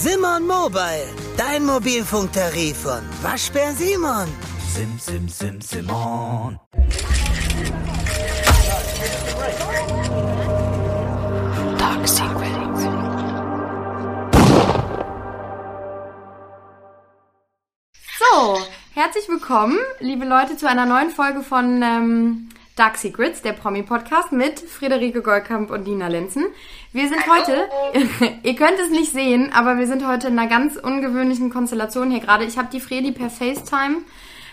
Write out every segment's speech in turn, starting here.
Simon Mobile, dein Mobilfunktarif von Waschbär Simon. Sim, sim, sim, Simon. Dark Secrets. So, herzlich willkommen, liebe Leute, zu einer neuen Folge von ähm, Dark Secrets, der Promi-Podcast mit Friederike Goldkamp und Dina Lenzen. Wir sind heute, ihr könnt es nicht sehen, aber wir sind heute in einer ganz ungewöhnlichen Konstellation hier gerade. Ich habe die Fredi per FaceTime.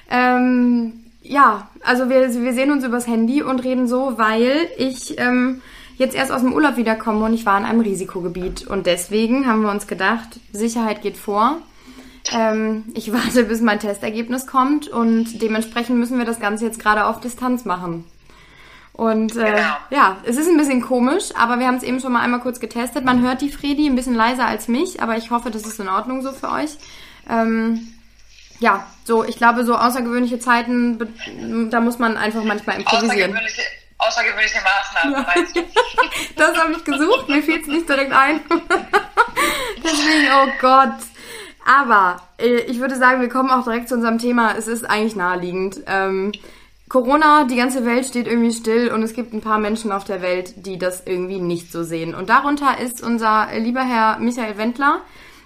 Ähm, ja, also wir, wir sehen uns übers Handy und reden so, weil ich ähm, jetzt erst aus dem Urlaub wiederkomme und ich war in einem Risikogebiet. Und deswegen haben wir uns gedacht, Sicherheit geht vor. Ähm, ich warte, bis mein Testergebnis kommt und dementsprechend müssen wir das Ganze jetzt gerade auf Distanz machen. Und äh, Genau. ja, es ist ein bisschen komisch, aber wir haben es eben schon mal einmal kurz getestet. Man hört die Fredi ein bisschen leiser als mich, aber ich hoffe, das ist in Ordnung so für euch. Ähm, ja, so, ich glaube, so außergewöhnliche Zeiten, da muss man einfach manchmal improvisieren. Außergewöhnliche, außergewöhnliche Maßnahmen, meinst du? Das habe ich gesucht, mir fiel es nicht direkt ein. Deswegen, oh Gott. Aber äh, ich würde sagen, wir kommen auch direkt zu unserem Thema. Es ist eigentlich naheliegend. Ähm, Corona, die ganze Welt steht irgendwie still und es gibt ein paar Menschen auf der Welt, die das irgendwie nicht so sehen. Und darunter ist unser lieber Herr Michael Wendler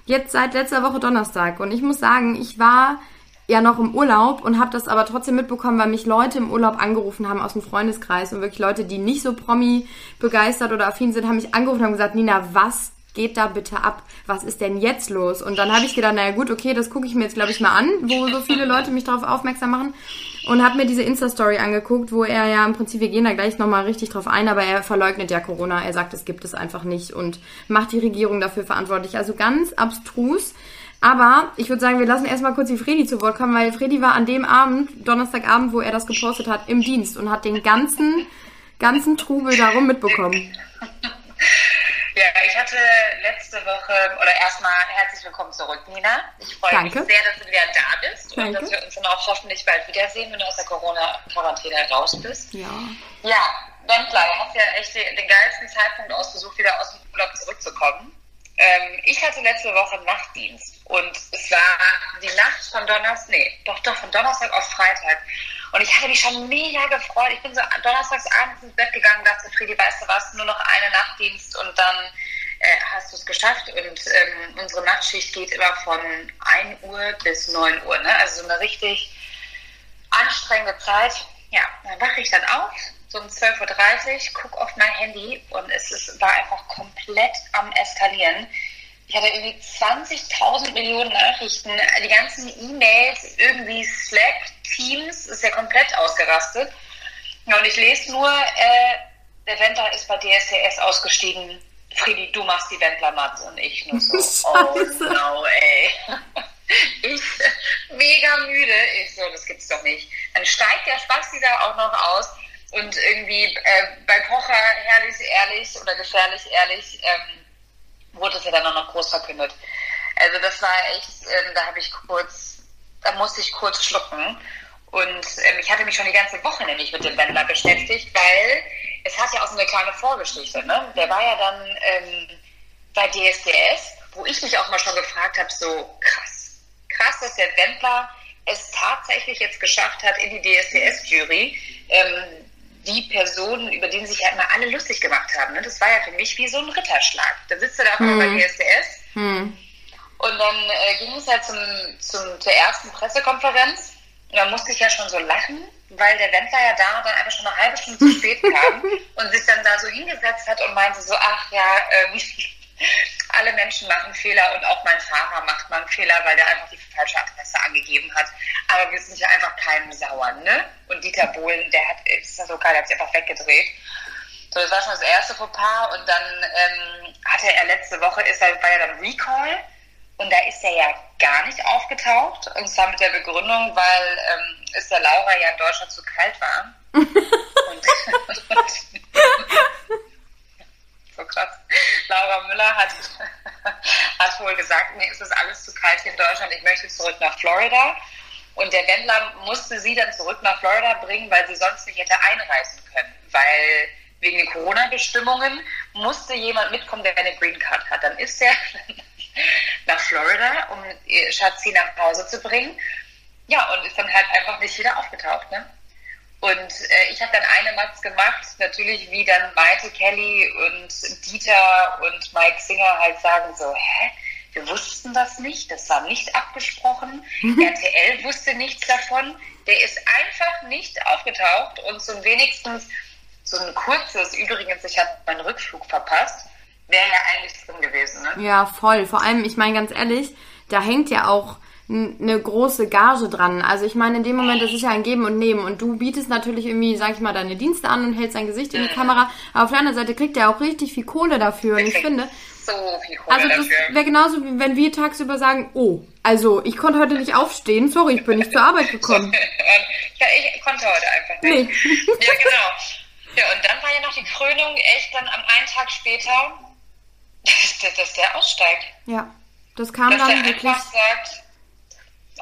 jetzt seit letzter Woche Donnerstag. Und ich muss sagen, ich war ja noch im Urlaub und habe das aber trotzdem mitbekommen, weil mich Leute im Urlaub angerufen haben aus dem Freundeskreis und wirklich Leute, die nicht so Promi begeistert oder affin sind, haben mich angerufen und haben gesagt, Nina, was geht da bitte ab? Was ist denn jetzt los? Und dann habe ich gedacht, naja gut, okay, das gucke ich mir jetzt, glaube ich, mal an, wo so viele Leute mich darauf aufmerksam machen. Und habe mir diese Insta-Story angeguckt, wo er ja im Prinzip, wir gehen da gleich nochmal richtig drauf ein, aber er verleugnet ja Corona. Er sagt, es gibt es einfach nicht und macht die Regierung dafür verantwortlich. Also ganz abstrus. Aber ich würde sagen, wir lassen erstmal kurz die Fredi zu Wort kommen, weil Fredi war an dem Abend, Donnerstagabend, wo er das gepostet hat, im Dienst und hat den ganzen, ganzen Trubel darum mitbekommen. Ja, ich hatte letzte Woche, oder erstmal herzlich willkommen zurück, Nina. Ich freue Danke. mich sehr, dass du wieder da bist Danke. und dass wir uns dann auch hoffentlich bald wiedersehen, wenn du aus der Corona-Quarantäne raus bist. Ja. Ja, Wendler, du hast ja echt den, geilsten Zeitpunkt ausgesucht, wieder aus dem Urlaub zurückzukommen. Ähm, ich hatte letzte Woche Nachtdienst und es war die Nacht von Donnerstag, nee, doch, doch, von Donnerstag auf Freitag. Und ich hatte mich schon mega gefreut. Ich bin so donnerstags abends ins Bett gegangen, dachte, Friedi, weißt du was, nur noch eine Nachtdienst und dann äh, hast du es geschafft. Und ähm, unsere Nachtschicht geht immer von 1 Uhr bis 9 Uhr, ne? Also so eine richtig anstrengende Zeit. Ja, dann wache ich dann auf, so um 12.30 Uhr, gucke auf mein Handy und es ist, war einfach komplett am Eskalieren. Ich hatte irgendwie 20.000 Millionen Nachrichten, die ganzen E-Mails, irgendwie Slack, Teams, ist ja komplett ausgerastet. Und ich lese nur, äh, der Wendler ist bei DSDS ausgestiegen. Friedi, du machst die Wendler-Matze und ich nur so, oh Scheiße. no, ey. Ich mega müde. Ich so, das gibt's doch nicht. Dann steigt der Spasti da auch noch aus und irgendwie äh, bei Pocher herrlich ehrlich oder gefährlich ehrlich ähm, wurde es ja dann auch noch groß verkündet. Also das war echt, ähm, da habe ich kurz, da musste ich kurz schlucken. Und ähm, ich hatte mich schon die ganze Woche nämlich mit dem Wendler beschäftigt, weil es hat ja auch so eine kleine Vorgeschichte. Ne? Der war ja dann ähm, bei DSDS, wo ich mich auch mal schon gefragt habe, so krass, krass, dass der Wendler es tatsächlich jetzt geschafft hat in die DSDS-Jury. Ähm, die Personen, über die sich ja immer alle lustig gemacht haben. Ne? Das war ja für mich wie so ein Ritterschlag. Da sitzt er da mhm. bei DSDS Hm. und dann äh, ging es halt zum, zum, zur ersten Pressekonferenz. Und da musste ich ja schon so lachen, weil der Wendler ja da dann einfach schon eine halbe Stunde zu spät kam und sich dann da so hingesetzt hat und meinte so, ach ja, ähm, alle Menschen machen Fehler und auch mein Fahrer macht mal einen Fehler, weil der einfach die falsche Adresse angegeben hat. Aber wir sind ja einfach keinem sauer, ne? Und Dieter Bohlen, der hat, ist ja so geil, der hat sich einfach weggedreht. So, das war schon das erste Fauxpas und dann ähm, hatte er letzte Woche, ist er, war ja dann Recall und da ist er ja gar nicht aufgetaucht und zwar mit der Begründung, weil ähm, es der Laura ja in Deutschland zu kalt war. und, so krass. Laura Müller hat, hat wohl gesagt, mir ist das alles zu kalt hier in Deutschland, ich möchte zurück nach Florida. Und der Wendler musste sie dann zurück nach Florida bringen, weil sie sonst nicht hätte einreisen können. Weil wegen den Corona-Bestimmungen musste jemand mitkommen, der eine Green Card hat. Dann ist er nach ihr Schatzi nach Hause zu bringen. Ja, und ist dann halt einfach nicht wieder aufgetaucht, ne? Und äh, ich habe dann eine Matz gemacht, natürlich wie dann Maite Kelly und Dieter und Mike Singer halt sagen so, hä? Wir wussten das nicht, das war nicht abgesprochen. RTL wusste nichts davon. Der ist einfach nicht aufgetaucht und so wenigstens so ein kurzes, übrigens, ich habe meinen Rückflug verpasst, wäre ja eigentlich drin gewesen. Ne? Ja, voll. Vor allem, ich meine ganz ehrlich, da hängt ja auch eine große Gage dran. Also ich meine, in dem Moment, das ist ja ein Geben und Nehmen und du bietest natürlich irgendwie, sag ich mal, deine Dienste an und hältst dein Gesicht in die Kamera. Aber auf der anderen Seite kriegt er auch richtig viel Kohle dafür. Und ich finde, So viel Kohle also das wäre genauso, wie wenn wir tagsüber sagen, oh, also ich konnte heute nicht aufstehen, sorry, ich bin nicht zur Arbeit gekommen. ja, ich konnte heute einfach Nee. nicht. Ja, genau. Ja, und dann war ja noch die Krönung echt dann am einen Tag später, dass, der- dass der aussteigt. Ja, das kam Dass der dann wirklich... einfach sagt,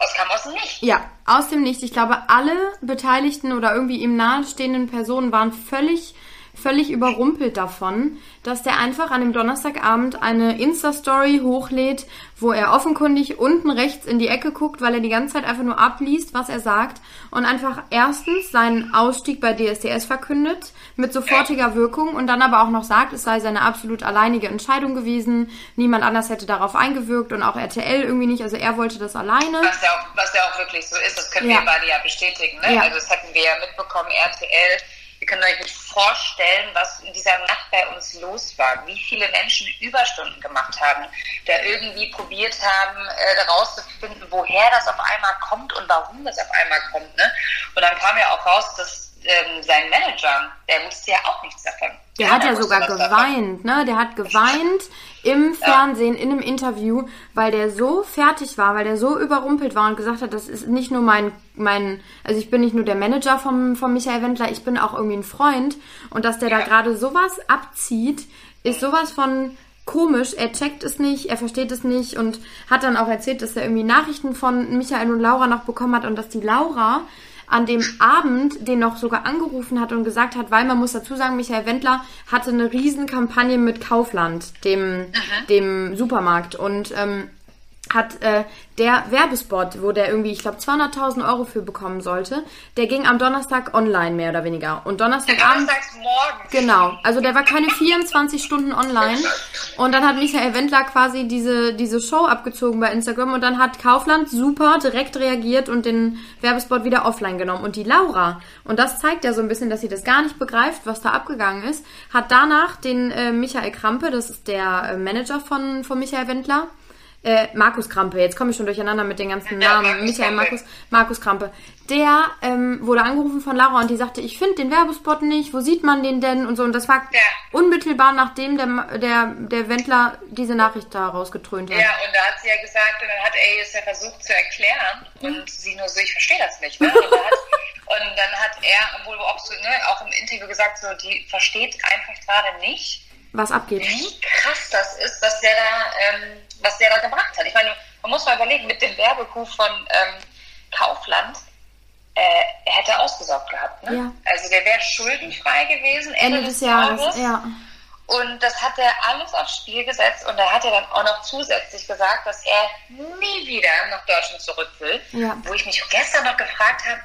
es kam aus dem Nichts. Ja, aus dem Nichts. Ich glaube, alle Beteiligten oder irgendwie ihm nahestehenden Personen waren völlig, völlig überrumpelt davon, dass der einfach an dem Donnerstagabend eine Insta-Story hochlädt, wo er offenkundig unten rechts in die Ecke guckt, weil er die ganze Zeit einfach nur abliest, was er sagt und einfach erstens seinen Ausstieg bei DSDS verkündet mit sofortiger Wirkung und dann aber auch noch sagt, es sei seine absolut alleinige Entscheidung gewesen, niemand anders hätte darauf eingewirkt und auch RTL irgendwie nicht, also er wollte das alleine. Was ja, auch, was ja auch wirklich so ist, das können Ja. wir beide ja bestätigen. Ne? Ja. Also das hatten wir ja mitbekommen, RTL. Ihr könnt euch nicht vorstellen, was in dieser Nacht bei uns los war. Wie viele Menschen Überstunden gemacht haben, da irgendwie probiert haben, äh, herauszufinden, woher das auf einmal kommt und warum das auf einmal kommt. Ne? Und dann kam ja auch raus, dass ähm, sein Manager, der wusste ja auch nichts davon. Der hat ja sogar was davon. geweint, ne? Der hat geweint im Fernsehen, in einem Interview, weil der so fertig war, weil der so überrumpelt war und gesagt hat, das ist nicht nur mein, mein, also ich bin nicht nur der Manager vom, vom Michael Wendler, ich bin auch irgendwie ein Freund. Und dass der da gerade sowas abzieht, ist sowas von komisch. Er checkt es nicht, er versteht es nicht und hat dann auch erzählt, dass er irgendwie Nachrichten von Michael und Laura noch bekommen hat und dass die Laura an dem Abend den noch sogar angerufen hat und gesagt hat, weil man muss dazu sagen, Michael Wendler hatte eine Riesenkampagne mit Kaufland, dem, dem Supermarkt. Und ähm, hat äh, der Werbespot, wo der irgendwie, ich glaube, 200.000 Euro für bekommen sollte, der ging am Donnerstag online mehr oder weniger. Und Donnerstagabend... Donnerstagsmorgen. Genau, also der war keine 24 Stunden online und dann hat Michael Wendler quasi diese, diese Show abgezogen bei Instagram und dann hat Kaufland super direkt reagiert und den Werbespot wieder offline genommen. Und die Laura, und das zeigt ja so ein bisschen, dass sie das gar nicht begreift, was da abgegangen ist, hat danach den äh, Michael Krampe, das ist der äh, Manager von, von Michael Wendler, äh, Markus Krampe, jetzt komme ich schon durcheinander mit den ganzen Ja, Namen. Markus Michael. Markus, Markus Krampe. Der ähm, wurde angerufen von Laura und die sagte, ich finde den Werbespot nicht, wo sieht man den denn und so. Und das war Ja. unmittelbar nachdem der, der, der Wendler diese Nachricht da rausgetrönt hat. Ja, und da hat sie ja gesagt, und dann hat er es ja versucht zu erklären und sie nur so, ich verstehe das nicht. Ne? Und, dann hat, und dann hat er, obwohl auch, so, ne, auch im Interview gesagt, so, die versteht einfach gerade nicht, Was abgeht. wie krass das ist, was der da, ähm, was der da gebracht hat. Ich meine, man muss mal überlegen, mit dem Werbekuh von ähm, Kaufland, äh, er hätte ausgesorgt gehabt. Ne? Ja. Also der wäre schuldenfrei gewesen Ende des Jahres, ja. und das hat er alles aufs Spiel gesetzt und da hat er dann auch noch zusätzlich gesagt, dass er nie wieder nach Deutschland zurück will. Ja. Wo ich mich gestern noch gefragt habe,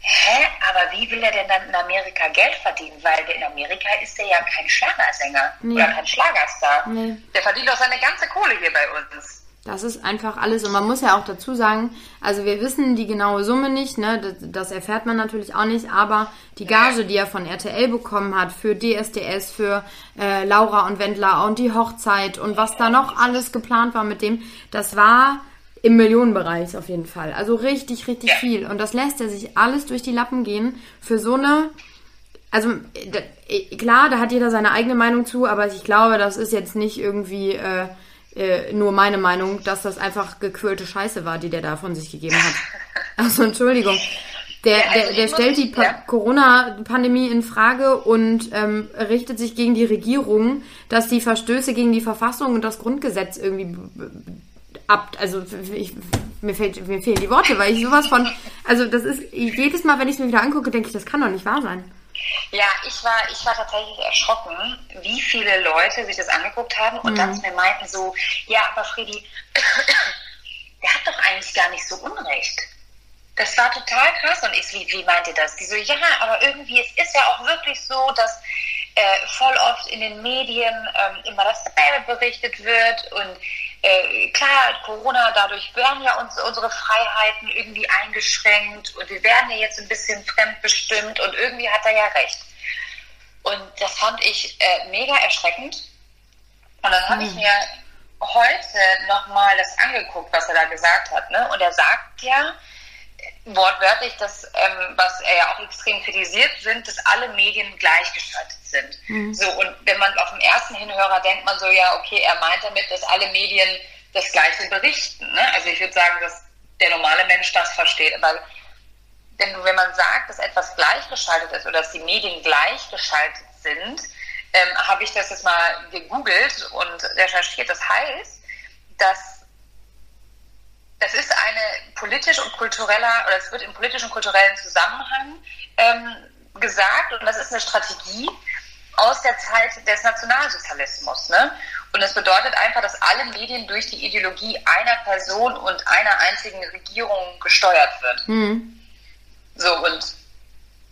hä, aber wie will er denn dann in Amerika Geld verdienen? Weil in Amerika ist er ja kein Schlagersänger Nee. oder kein Schlagerstar. Nee. Der verdient doch seine ganze Kohle hier bei uns. Das ist einfach alles. Und man muss ja auch dazu sagen, also wir wissen die genaue Summe nicht, ne? Das, das erfährt man natürlich auch nicht, aber die Gage, die er von RTL bekommen hat für DSDS, für äh, Laura und Wendler und die Hochzeit und was da noch alles geplant war mit dem, das war im Millionenbereich auf jeden Fall. Also richtig, richtig Ja. viel. Und das lässt er sich alles durch die Lappen gehen für so eine also klar, da hat jeder seine eigene Meinung zu, aber ich glaube, das ist jetzt nicht irgendwie äh, äh, nur meine Meinung, dass das einfach gequirlte Scheiße war, die der da von sich gegeben hat. Also Entschuldigung. Der, also der, ich der stellt die ja. Corona-Pandemie in Frage und ähm, richtet sich gegen die Regierung, dass die Verstöße gegen die Verfassung und das Grundgesetz irgendwie ab. Also ich, mir, fällt, mir fehlen die Worte, weil ich sowas von. Also das ist jedes Mal, wenn ich es mir wieder angucke, denke ich, das kann doch nicht wahr sein. Ja, ich war, ich war tatsächlich erschrocken, wie viele Leute sich das angeguckt haben und Mhm. dann zu mir meinten so, ja, aber Freddy, der hat doch eigentlich gar nicht so Unrecht. Das war total krass. Und ich, wie, wie meint ihr das? Die so, ja, aber irgendwie, es ist ja auch wirklich so, dass äh, voll oft in den Medien ähm, immer dasselbe berichtet wird und äh, klar, Corona, dadurch werden ja uns, unsere Freiheiten irgendwie eingeschränkt und wir werden ja jetzt ein bisschen fremdbestimmt und irgendwie hat er ja recht. Und das fand ich äh, mega erschreckend. Und dann habe ich mir heute nochmal das angeguckt, was er da gesagt hat. Ne? Und er sagt ja, wortwörtlich, dass, ähm, was er ja auch extrem kritisiert, sind, dass alle Medien gleichgeschaltet sind. Mhm. So, und wenn man auf den ersten Hinhörer denkt man so, ja, okay, er meint damit, dass alle Medien das Gleiche berichten. Ne? Also ich würde sagen, dass der normale Mensch das versteht. Aber wenn, wenn man sagt, dass etwas gleichgeschaltet ist oder dass die Medien gleichgeschaltet sind, ähm, habe ich das jetzt mal gegoogelt und recherchiert. Das heißt, dass das ist eine politisch und kultureller, oder es wird im politischen und kulturellen Zusammenhang ähm, gesagt und das ist eine Strategie aus der Zeit des Nationalsozialismus. Ne? Und es bedeutet einfach, dass alle Medien durch die Ideologie einer Person und einer einzigen Regierung gesteuert wird. Mhm. So, und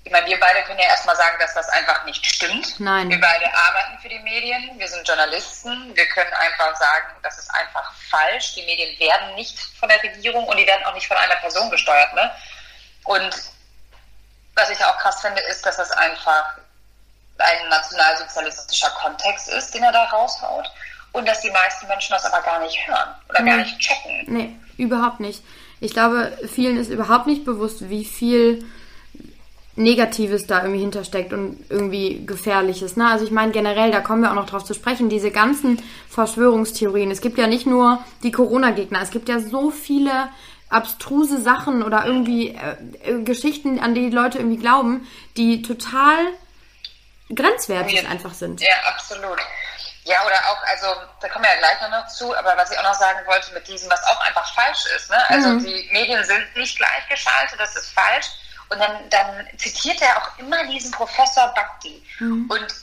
ich meine, wir beide können ja erstmal sagen, dass das einfach nicht stimmt. Nein. Wir beide arbeiten für die Medien, wir sind Journalisten, wir können einfach sagen, das ist einfach falsch. Die Medien werden nicht von der Regierung und die werden auch nicht von einer Person gesteuert. Ne? Und was ich auch krass finde, ist, dass das einfach ein nationalsozialistischer Kontext ist, den er da raushaut. Und dass die meisten Menschen das aber gar nicht hören oder nee. gar nicht checken. Nee, überhaupt nicht. Ich glaube, vielen ist überhaupt nicht bewusst, wie viel Negatives da irgendwie hintersteckt und irgendwie Gefährliches. Ne? Also ich meine generell, da kommen wir auch noch drauf zu sprechen, diese ganzen Verschwörungstheorien. Es gibt ja nicht nur die Corona-Gegner, es gibt ja so viele abstruse Sachen oder irgendwie äh, äh Geschichten, an die die Leute irgendwie glauben, die total grenzwertig ja, einfach sind. Ja, absolut. Ja, oder auch, also da kommen wir ja gleich noch zu, aber was ich auch noch sagen wollte mit diesem, was auch einfach falsch ist. Ne? Also mhm. die Medien sind nicht gleichgeschaltet, das ist falsch. Und dann, dann zitiert er auch immer diesen Professor Bhakti. Mhm. Und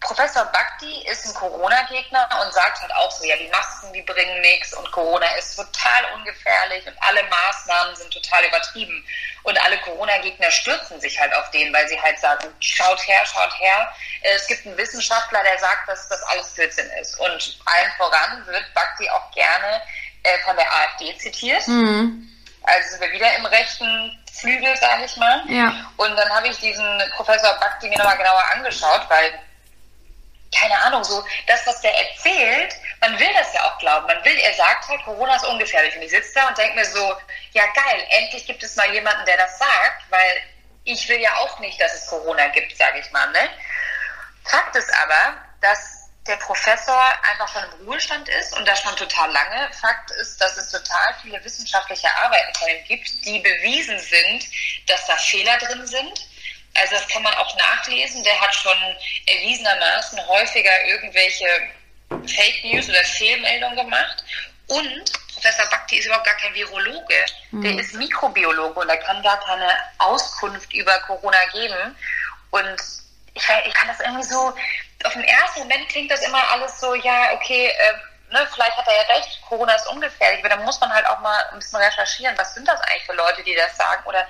Professor Bhakti ist ein Corona-Gegner und sagt halt auch so, ja, die Masken, die bringen nichts und Corona ist total ungefährlich und alle Maßnahmen sind total übertrieben. Und alle Corona-Gegner stürzen sich halt auf den, weil sie halt sagen, schaut her, schaut her. Es gibt einen Wissenschaftler, der sagt, dass das alles Blödsinn ist. Und allen voran wird Bhakti auch gerne äh, von der AfD zitiert. Mhm. Also sind wir wieder im rechten Flügel, sage ich mal. Ja. Und dann habe ich diesen Professor Bhakti mir nochmal genauer angeschaut, weil, keine Ahnung, so das, was der erzählt, man will das ja auch glauben. Man will, er sagt halt, Corona ist ungefährlich. Und ich sitze da und denke mir so, ja geil, endlich gibt es mal jemanden, der das sagt, weil ich will ja auch nicht, dass es Corona gibt, sage ich mal. Ne? Fakt ist aber, dass der Professor einfach schon im Ruhestand ist und das schon total lange. Fakt ist, dass es total viele wissenschaftliche Arbeiten von ihm gibt, die bewiesen sind, dass da Fehler drin sind. Also das kann man auch nachlesen. Der hat schon erwiesenermaßen häufiger irgendwelche Fake News oder Fehlmeldungen gemacht. Und Professor Bhakti ist überhaupt gar kein Virologe. Mhm. Der ist Mikrobiologe und er kann gar keine Auskunft über Corona geben. Und ich, ich kann das irgendwie so, auf den ersten Moment klingt das immer alles so, ja, okay, äh, ne, vielleicht hat er ja recht, Corona ist ungefährlich, aber dann muss man halt auch mal ein bisschen recherchieren, was sind das eigentlich für Leute, die das sagen oder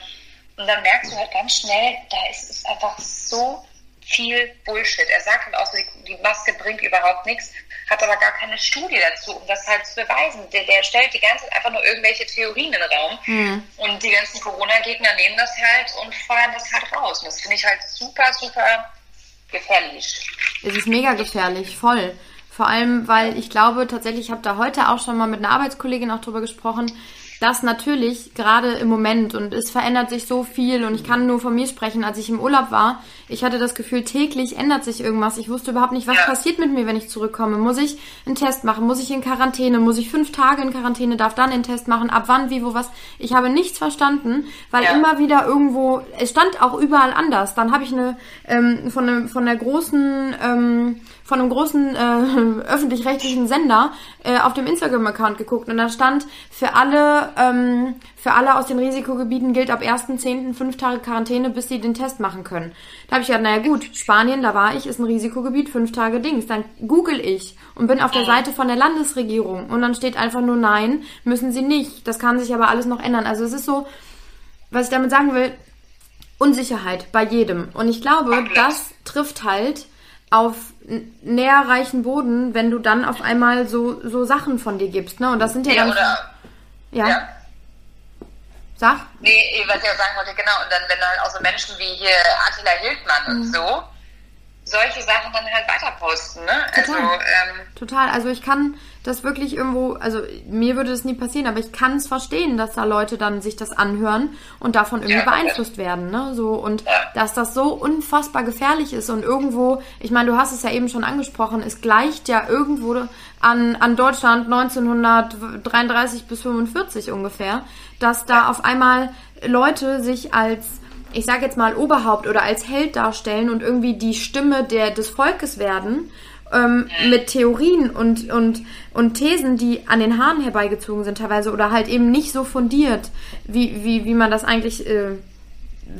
und dann merkst du halt ganz schnell, da ist es einfach so viel Bullshit. Er sagt halt auch so, die Maske bringt überhaupt nichts, hat aber gar keine Studie dazu, um das halt zu beweisen. Der, der stellt die ganze Zeit einfach nur irgendwelche Theorien in den Raum. Mhm. Und die ganzen Corona-Gegner nehmen das halt und feuern das halt raus. Und das finde ich halt super, super gefährlich. Es ist mega gefährlich, voll. Vor allem, weil ich glaube tatsächlich, ich habe da heute auch schon mal mit einer Arbeitskollegin auch drüber gesprochen, dass natürlich gerade im Moment und es verändert sich so viel und ich kann nur von mir sprechen, als ich im Urlaub war, ich hatte das Gefühl, täglich ändert sich irgendwas. Ich wusste überhaupt nicht, was ja. passiert mit mir, wenn ich zurückkomme. Muss ich einen Test machen? Muss ich in Quarantäne? Muss ich fünf Tage in Quarantäne? Darf dann den Test machen? Ab wann, wie, wo, was? Ich habe nichts verstanden, weil ja. immer wieder irgendwo, es stand auch überall anders. Dann habe ich eine ähm, von, ne, von der großen ähm, von einem großen äh, öffentlich-rechtlichen Sender äh, auf dem Instagram-Account geguckt und da stand für alle alle, ähm, für alle aus den Risikogebieten gilt ab 1.10. fünf Tage Quarantäne, bis sie den Test machen können. Da habe ich gedacht, naja gut, Spanien, da war ich, ist ein Risikogebiet, fünf Tage Dings. Dann google ich und bin auf der Seite von der Landesregierung und dann steht einfach nur nein, müssen sie nicht. Das kann sich aber alles noch ändern. Also es ist so, was ich damit sagen will, Unsicherheit bei jedem. Und ich glaube, das trifft halt auf n- näherreichen Boden, wenn du dann auf einmal so, so Sachen von dir gibst, ne? Und das sind ja, Ja, dann. oder, ja, ja. Sag. Nee, was ich auch sagen wollte, genau. Und dann, wenn halt auch so Menschen wie hier Attila Hildmann Mhm. und so, solche Sachen dann halt weiter posten, ne? Also, Total. ähm, Total. Also ich kann das wirklich irgendwo, also mir würde das nie passieren, aber ich kann es verstehen, dass da Leute dann sich das anhören und davon irgendwie Ja, beeinflusst werden, ne? So und Ja. dass das so unfassbar gefährlich ist und irgendwo, ich meine, du hast es ja eben schon angesprochen, es gleicht ja irgendwo an, an Deutschland 1933 bis 45 ungefähr, dass da auf einmal Leute sich als ich sage jetzt mal Oberhaupt oder als Held darstellen und irgendwie die Stimme der, des Volkes werden ähm, mit Theorien und, und, und Thesen, die an den Haaren herbeigezogen sind teilweise oder halt eben nicht so fundiert, wie, wie, wie man das eigentlich äh,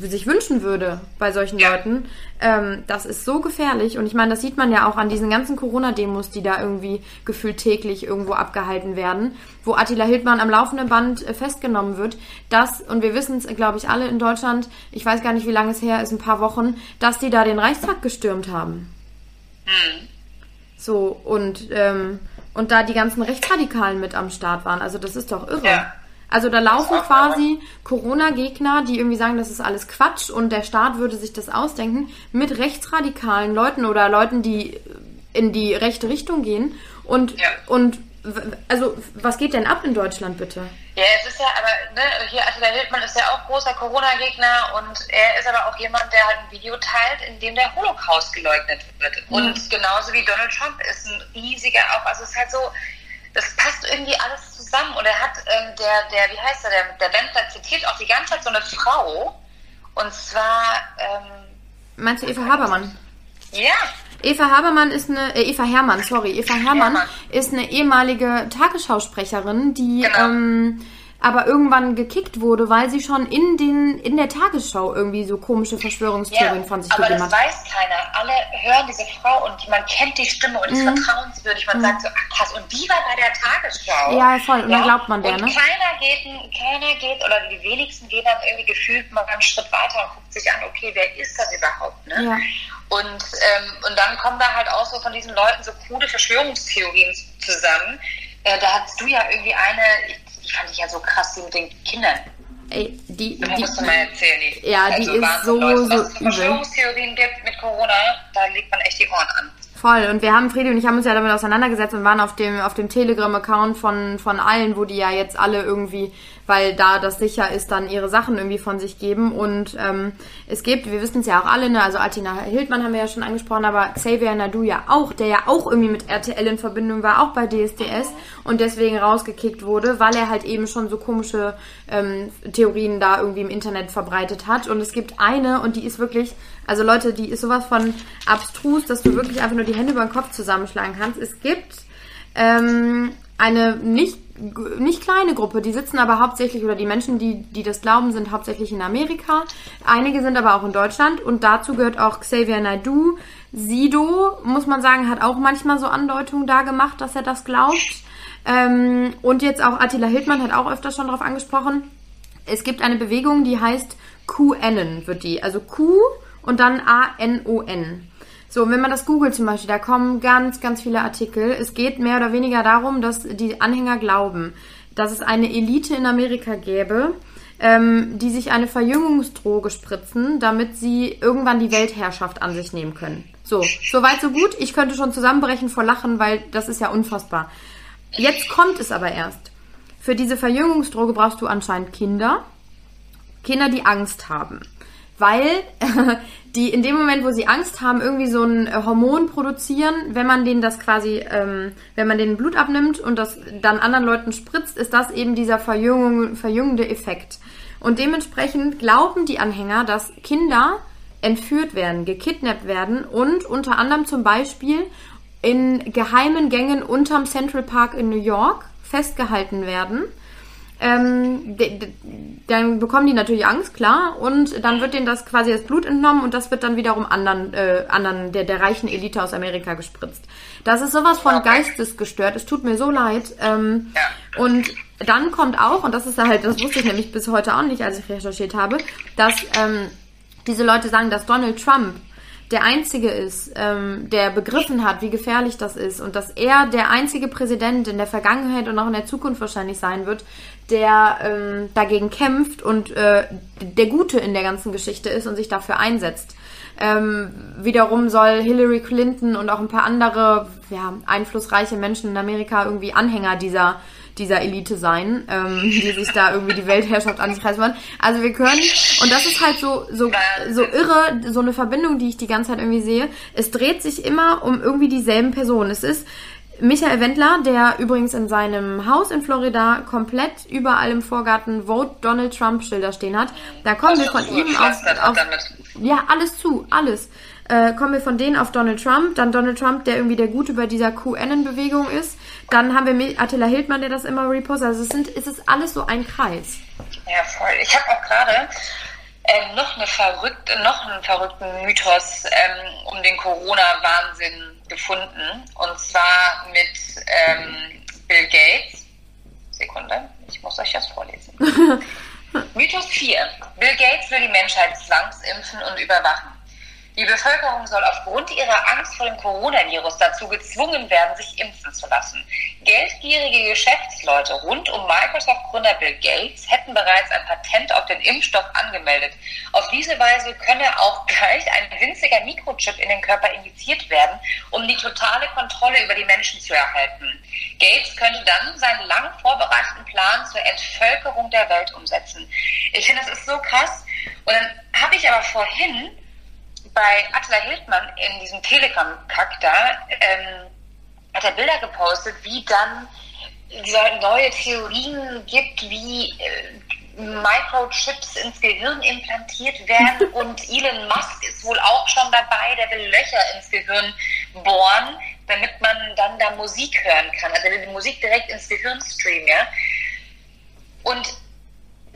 sich wünschen würde bei solchen Leuten. Ähm, das ist so gefährlich und ich meine, das sieht man ja auch an diesen ganzen Corona-Demos, die da irgendwie gefühlt täglich irgendwo abgehalten werden, wo Attila Hildmann am laufenden Band äh, festgenommen wird, dass, und wir wissen es, glaube ich, alle in Deutschland, ich weiß gar nicht, wie lange es her ist, ein paar Wochen, dass die da den Reichstag gestürmt haben. So, und, ähm, und da die ganzen Rechtsradikalen mit am Start waren. Also das ist doch irre. Ja. Also da laufen quasi Corona-Gegner, die irgendwie sagen, das ist alles Quatsch und der Staat würde sich das ausdenken, mit rechtsradikalen Leuten oder Leuten, die in die rechte Richtung gehen. Und, Ja. und also was geht denn ab in Deutschland bitte? Ja, es ist ja aber, ne, hier Attila Hildmann ist ja auch großer Corona-Gegner und er ist aber auch jemand, der halt ein Video teilt, in dem der Holocaust geleugnet wird. Und genauso wie Donald Trump ist ein riesiger auch, also es ist halt so, das passt irgendwie alles zusammen. Und er hat, ähm, der, der, wie heißt er, der, der Wendler zitiert auch die ganze Zeit so eine Frau. Und zwar, ähm, Meinst du Eva Habermann? ja, Eva Habermann ist eine, äh, Eva Herrmann, sorry, Eva Herrmann Herrmann. ist eine ehemalige Tagesschausprecherin, die Genau. ähm, aber irgendwann gekickt wurde, weil sie schon in den in der Tagesschau irgendwie so komische Verschwörungstheorien von sich aber gegeben das hat. weiß keiner. Alle hören diese Frau und man kennt die Stimme und ist Mhm. vertrauenswürdig. Man sagt so, ach krass, und die war bei der Tagesschau. Ja, voll. Und dann glaubt man der, und ne? keiner geht, ein- keiner geht, oder die wenigsten gehen dann irgendwie gefühlt mal einen Schritt weiter und guckt sich an, okay, wer ist das überhaupt, ne? Ja. Und, ähm, und dann kommen da halt auch so von diesen Leuten so krude Verschwörungstheorien zusammen. Äh, da hattest du ja irgendwie eine, die fand ich ja so krass, die mit den Kindern. Ey, die, die musst du mal erzählen. Die, Ja, die ist Wahnsinn, so, Leute. so Was es. Verschwörungstheorien gibt mit Corona, da legt man echt die Ohren an. Voll. Und wir haben, Fredi und ich haben uns ja damit auseinandergesetzt und waren auf dem, auf dem Telegram-Account von, von allen, wo die ja jetzt alle irgendwie, weil da das sicher ist, dann ihre Sachen irgendwie von sich geben. Und ähm, es gibt, wir wissen es ja auch alle, ne, also Atina Hildmann haben wir ja schon angesprochen, aber Xavier Nadu ja auch, der ja auch irgendwie mit RTL in Verbindung war, auch bei DSDS und deswegen rausgekickt wurde, weil er halt eben schon so komische ähm, Theorien da irgendwie im Internet verbreitet hat. Und es gibt eine, und die ist wirklich, also Leute, die ist sowas von abstrus, dass du wirklich einfach nur die Hände über den Kopf zusammenschlagen kannst. Es gibt ähm, eine nicht, nicht kleine Gruppe, die sitzen aber hauptsächlich, oder die Menschen, die, die das glauben, sind hauptsächlich in Amerika. Einige sind aber auch in Deutschland und dazu gehört auch Xavier Naidoo. Sido, muss man sagen, hat auch manchmal so Andeutungen da gemacht, dass er das glaubt. Ähm, und jetzt auch Attila Hildmann hat auch öfter schon darauf angesprochen. Es gibt eine Bewegung, die heißt QAnon, wird die. Also Q und dann A-N-O-N. So, wenn man das googelt zum Beispiel, da kommen ganz, ganz viele Artikel. Es geht mehr oder weniger darum, dass die Anhänger glauben, dass es eine Elite in Amerika gäbe, ähm, die sich eine Verjüngungsdroge spritzen, damit sie irgendwann die Weltherrschaft an sich nehmen können. So, soweit so gut. Ich könnte schon zusammenbrechen vor Lachen, weil das ist ja unfassbar. Jetzt kommt es aber erst. Für diese Verjüngungsdroge brauchst du anscheinend Kinder. Kinder, die Angst haben. Weil die in dem Moment, wo sie Angst haben, irgendwie so ein äh, Hormon produzieren, wenn man denen das quasi, ähm, wenn man denen Blut abnimmt und das dann anderen Leuten spritzt, ist das eben dieser Verjüngung, verjüngende Effekt. Und dementsprechend glauben die Anhänger, dass Kinder entführt werden, gekidnappt werden und unter anderem zum Beispiel in geheimen Gängen unterm Central Park in New York festgehalten werden ähm, de, de, dann bekommen die natürlich Angst, klar, und dann wird denen das quasi das Blut entnommen und das wird dann wiederum anderen, äh, anderen der, der reichen Elite aus Amerika gespritzt. Das ist sowas von geistesgestört. Es tut mir so leid. Ähm, Ja. Und dann kommt auch, und das ist halt, das wusste ich nämlich bis heute auch nicht, als ich recherchiert habe, dass ähm, diese Leute sagen, dass Donald Trump der einzige ist, ähm, der begriffen hat, wie gefährlich das ist und dass er der einzige Präsident in der Vergangenheit und auch in der Zukunft wahrscheinlich sein wird, der ähm, dagegen kämpft und äh, der Gute in der ganzen Geschichte ist und sich dafür einsetzt. Ähm, wiederum soll Hillary Clinton und auch ein paar andere ja, einflussreiche Menschen in Amerika irgendwie Anhänger dieser dieser Elite sein, ähm, die sich da irgendwie die Weltherrschaft an sich reißen wollen. Also wir können, und das ist halt so, so, so irre, so eine Verbindung, die ich die ganze Zeit irgendwie sehe. Es dreht sich immer um irgendwie dieselben Personen. Es ist Michael Wendler, der übrigens in seinem Haus in Florida komplett überall im Vorgarten Vote Donald Trump Schilder stehen hat. Da kommen wir von ihm auf, auf ja, alles zu, alles. Äh, kommen wir von denen auf Donald Trump, dann Donald Trump, der irgendwie der Gute bei dieser QAnon-Bewegung ist. Dann haben wir Attila Hildmann, der das immer repostet. Also es, sind, es ist alles so ein Kreis. Ja, voll. Ich habe auch gerade ähm, noch, eine verrückte, noch einen verrückten Mythos ähm, um den Corona-Wahnsinn gefunden. Und zwar mit ähm, Bill Gates. Sekunde, ich muss euch das vorlesen. Mythos 4. Bill Gates will die Menschheit zwangsimpfen und überwachen. Die Bevölkerung soll aufgrund ihrer Angst vor dem Coronavirus dazu gezwungen werden, sich impfen zu lassen. Geldgierige Geschäftsleute rund um Microsoft-Gründer Bill Gates hätten bereits ein Patent auf den Impfstoff angemeldet. Auf diese Weise könne auch gleich ein winziger Mikrochip in den Körper injiziert werden, um die totale Kontrolle über die Menschen zu erhalten. Gates könnte dann seinen lang vorbereiteten Plan zur Entvölkerung der Welt umsetzen. Ich finde, das ist so krass. Und dann habe ich aber vorhin bei Attila Hildmann in diesem Telegram-Kack da, ähm, hat er Bilder gepostet, wie dann so neue Theorien gibt, wie äh, Microchips ins Gehirn implantiert werden und Elon Musk ist wohl auch schon dabei, der will Löcher ins Gehirn bohren, damit man dann da Musik hören kann. Also er will die Musik direkt ins Gehirn streamen, ja. Und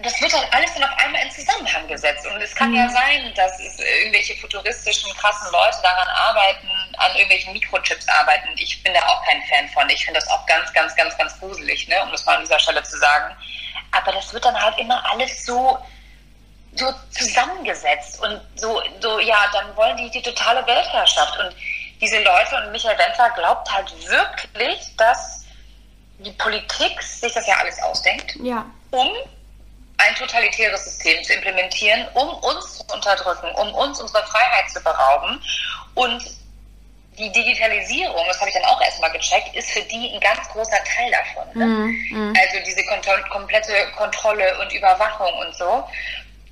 das wird halt alles dann auf einmal in Zusammenhang gesetzt. Und es kann ja sein, dass irgendwelche futuristischen, krassen Leute daran arbeiten, an irgendwelchen Mikrochips arbeiten. Ich bin da auch kein Fan von. Ich finde das auch ganz, ganz, ganz, ganz gruselig, ne? um das mal an dieser Stelle zu sagen. Aber das wird dann halt immer alles so, so zusammengesetzt. Und so, so, ja, dann wollen die die totale Weltherrschaft. Und diese Leute und Michael Wendler glaubt halt wirklich, dass die Politik sich das ja alles ausdenkt Ja. um ein totalitäres System zu implementieren, um uns zu unterdrücken, um uns unsere Freiheit zu berauben. Und die Digitalisierung, das habe ich dann auch erstmal gecheckt, ist für die ein ganz großer Teil davon. Ne? Also diese komplette Kontrolle und Überwachung und so.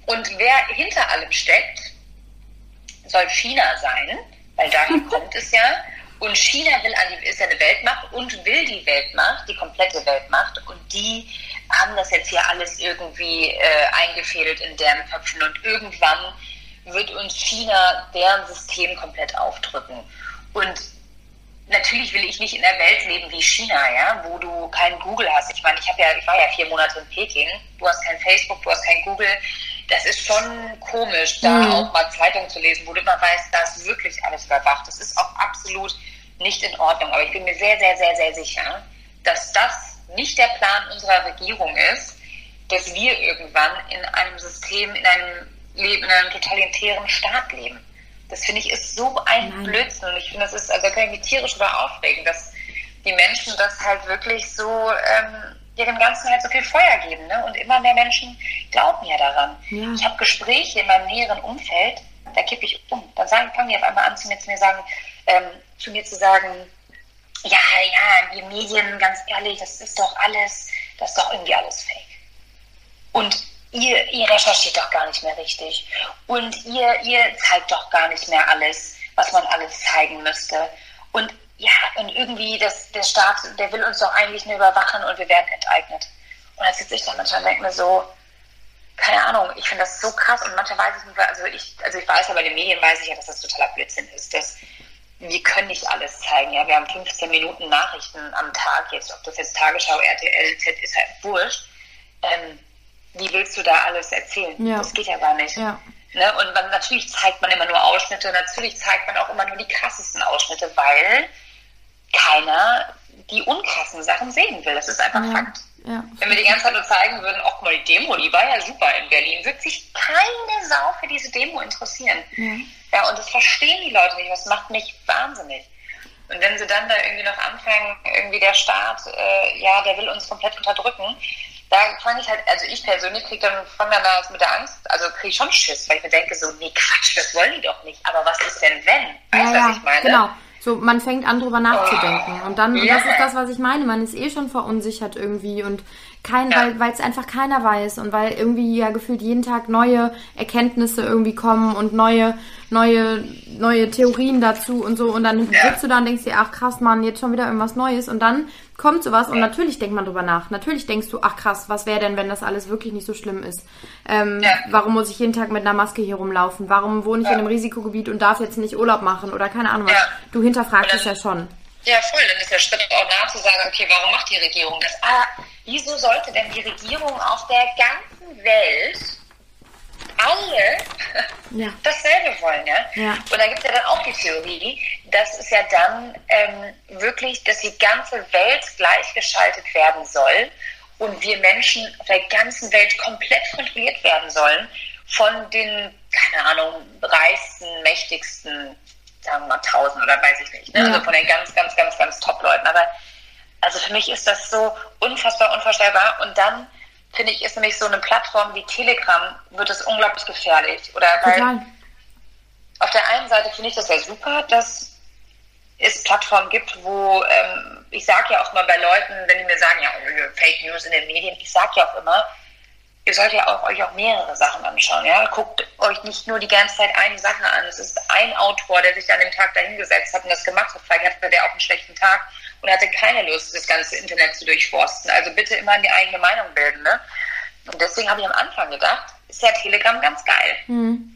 Und wer hinter allem steckt, soll China sein, weil daher kommt es ja. Und China will an die, ist eine Weltmacht und will die Weltmacht, die komplette Weltmacht. Und die haben das jetzt hier alles irgendwie äh, eingefädelt in deren Köpfen. Und irgendwann wird uns China deren System komplett aufdrücken. Und natürlich will ich nicht in der Welt leben wie China, ja, wo du kein Google hast. Ich meine, ich habe ja, ich war ja vier Monate in Peking. Du hast kein Facebook, du hast kein Google. Das ist schon komisch, da auch mal Zeitungen zu lesen, wo du immer weißt, da ist wirklich alles überwacht. Das ist auch absolut nicht in Ordnung. Aber ich bin mir sehr, sehr, sehr, sehr sicher, dass das nicht der Plan unserer Regierung ist, dass wir irgendwann in einem System, in einem Leben, in einem totalitären Staat leben. Das finde ich ist so ein Nein. Blödsinn. Und ich finde, das ist, also da kann ich mich tierisch über aufregen, dass die Menschen das halt wirklich so, ähm, ihrem Ganzen halt so viel Feuer geben. Ne? Und immer mehr Menschen glauben ja daran. Ja. Ich habe Gespräche in meinem näheren Umfeld, da kippe ich um. Dann sagen, fangen die auf einmal an, zu mir zu mir sagen, ähm, zu mir zu sagen, ja, ja, die Medien, ganz ehrlich, das ist doch alles, das ist doch irgendwie alles fake. Und ihr, ihr recherchiert doch gar nicht mehr richtig. Und ihr, ihr zeigt doch gar nicht mehr alles, was man alles zeigen müsste. Und ja, und irgendwie, das, der Staat, der will uns doch eigentlich nur überwachen und wir werden enteignet. Und dann sitze ich da manchmal und denke mir so, keine Ahnung, ich finde das so krass und manchmal weiß ich also ich, also ich weiß ja, bei den Medien weiß ich ja, dass das totaler Blödsinn ist, dass wir können nicht alles zeigen, ja, wir haben 15 Minuten Nachrichten am Tag, jetzt, ob das jetzt Tagesschau, RTL, Z ist halt wurscht. ähm, wie willst du da alles erzählen? Ja. Das geht ja gar nicht. Ja. Ne? Und man, natürlich zeigt man immer nur Ausschnitte, natürlich zeigt man auch immer nur die krassesten Ausschnitte, weil keiner die unkrassen Sachen sehen will. Das ist einfach Ja. Fakt. Ja. Wenn wir die ganze Zeit nur zeigen würden, ach mal, die Demo, die war ja super in Berlin, wird sich keine Sau für diese Demo interessieren. Ja. Ja, und das verstehen die Leute nicht. Das macht mich wahnsinnig. Und wenn sie dann da irgendwie noch anfangen, irgendwie der Staat, äh, ja, der will uns komplett unterdrücken, da fange ich halt, also ich persönlich kriege dann von dann da mit der Angst, also kriege ich schon Schiss, weil ich mir denke, so, nee, Quatsch, das wollen die doch nicht. Aber was ist denn wenn? Weißt du, ja, was ich meine? Genau. So, man fängt an, drüber nachzudenken. Und dann, und das ist das, was ich meine. Man ist eh schon verunsichert irgendwie und kein, Ja. weil weil es einfach keiner weiß und weil irgendwie ja gefühlt jeden Tag neue Erkenntnisse irgendwie kommen und neue, neue, neue Theorien dazu und so. Und dann Ja. sitzt du da und denkst dir, ach krass, Mann, jetzt schon wieder irgendwas Neues. Und dann kommt sowas und natürlich denkt man drüber nach. Natürlich denkst du, ach krass, was wäre denn, wenn das alles wirklich nicht so schlimm ist? Ähm, Ja. Warum muss ich jeden Tag mit einer Maske hier rumlaufen? Warum wohne ich in einem Risikogebiet und darf jetzt nicht Urlaub machen oder keine Ahnung was? Ja. Du hinterfragst es ja schon. Ja, voll. Dann ist der Schritt auch nach zu sagen, okay, warum macht die Regierung das? Ah, wieso sollte denn die Regierung auf der ganzen Welt alle Ja. dasselbe wollen, ja? Ja. Und da gibt es ja dann auch die Theorie, dass es ja dann ähm, wirklich, dass die ganze Welt gleichgeschaltet werden soll und wir Menschen auf der ganzen Welt komplett kontrolliert werden sollen von den, keine Ahnung, reichsten, mächtigsten, sagen wir mal tausend oder weiß ich nicht, ne? Ja. also von den ganz, ganz, ganz, ganz Top-Leuten. Aber also für mich ist das so unfassbar unvorstellbar. Und dann finde ich, ist nämlich so eine Plattform wie Telegram, wird es unglaublich gefährlich. Oder weil auf der einen Seite finde ich das ja super, dass es Plattformen gibt, wo ähm, ich sage ja auch mal bei Leuten, wenn die mir sagen, ja, Fake News in den Medien, ich sage ja auch immer, ihr sollt ja auch, euch auch mehrere Sachen anschauen. Ja? Guckt euch nicht nur die ganze Zeit eine Sache an. Es ist ein Autor, der sich an dem Tag dahingesetzt hat und das gemacht hat. Vielleicht hatte der auch einen schlechten Tag und hatte keine Lust, das ganze Internet zu durchforsten. Also bitte immer die eigene Meinung bilden. Ne? Und deswegen habe ich am Anfang gedacht, ist ja Telegram ganz geil.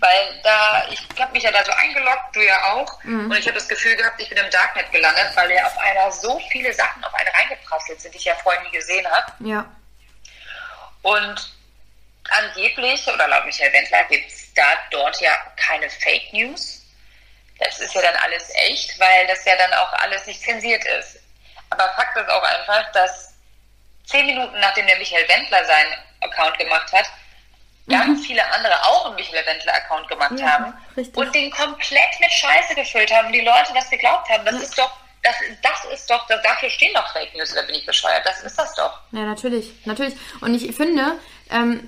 Weil da, ich habe mich ja da so eingeloggt, du ja auch. Und ich habe das Gefühl gehabt, ich bin im Darknet gelandet, weil ja auf einmal so viele Sachen auf einen reingeprasselt sind, die ich ja vorher nie gesehen habe. Ja. Und angeblich, oder laut Michael Wendler, gibt es da dort ja keine Fake News. Das ist ja dann alles echt, weil das ja dann auch alles nicht zensiert ist. Aber Fakt ist auch einfach, dass zehn Minuten nachdem der Michael Wendler seinen Account gemacht hat, ganz viele andere auch einen Michael Wendler-Account gemacht Ja, haben richtig. und den komplett mit Scheiße gefüllt haben. Die Leute das geglaubt haben. Das ist doch, das, das ist doch, das, dafür stehen doch Fake News, oder bin ich bescheuert? Das ist das doch. Ja, natürlich, natürlich. Und ich finde, ähm,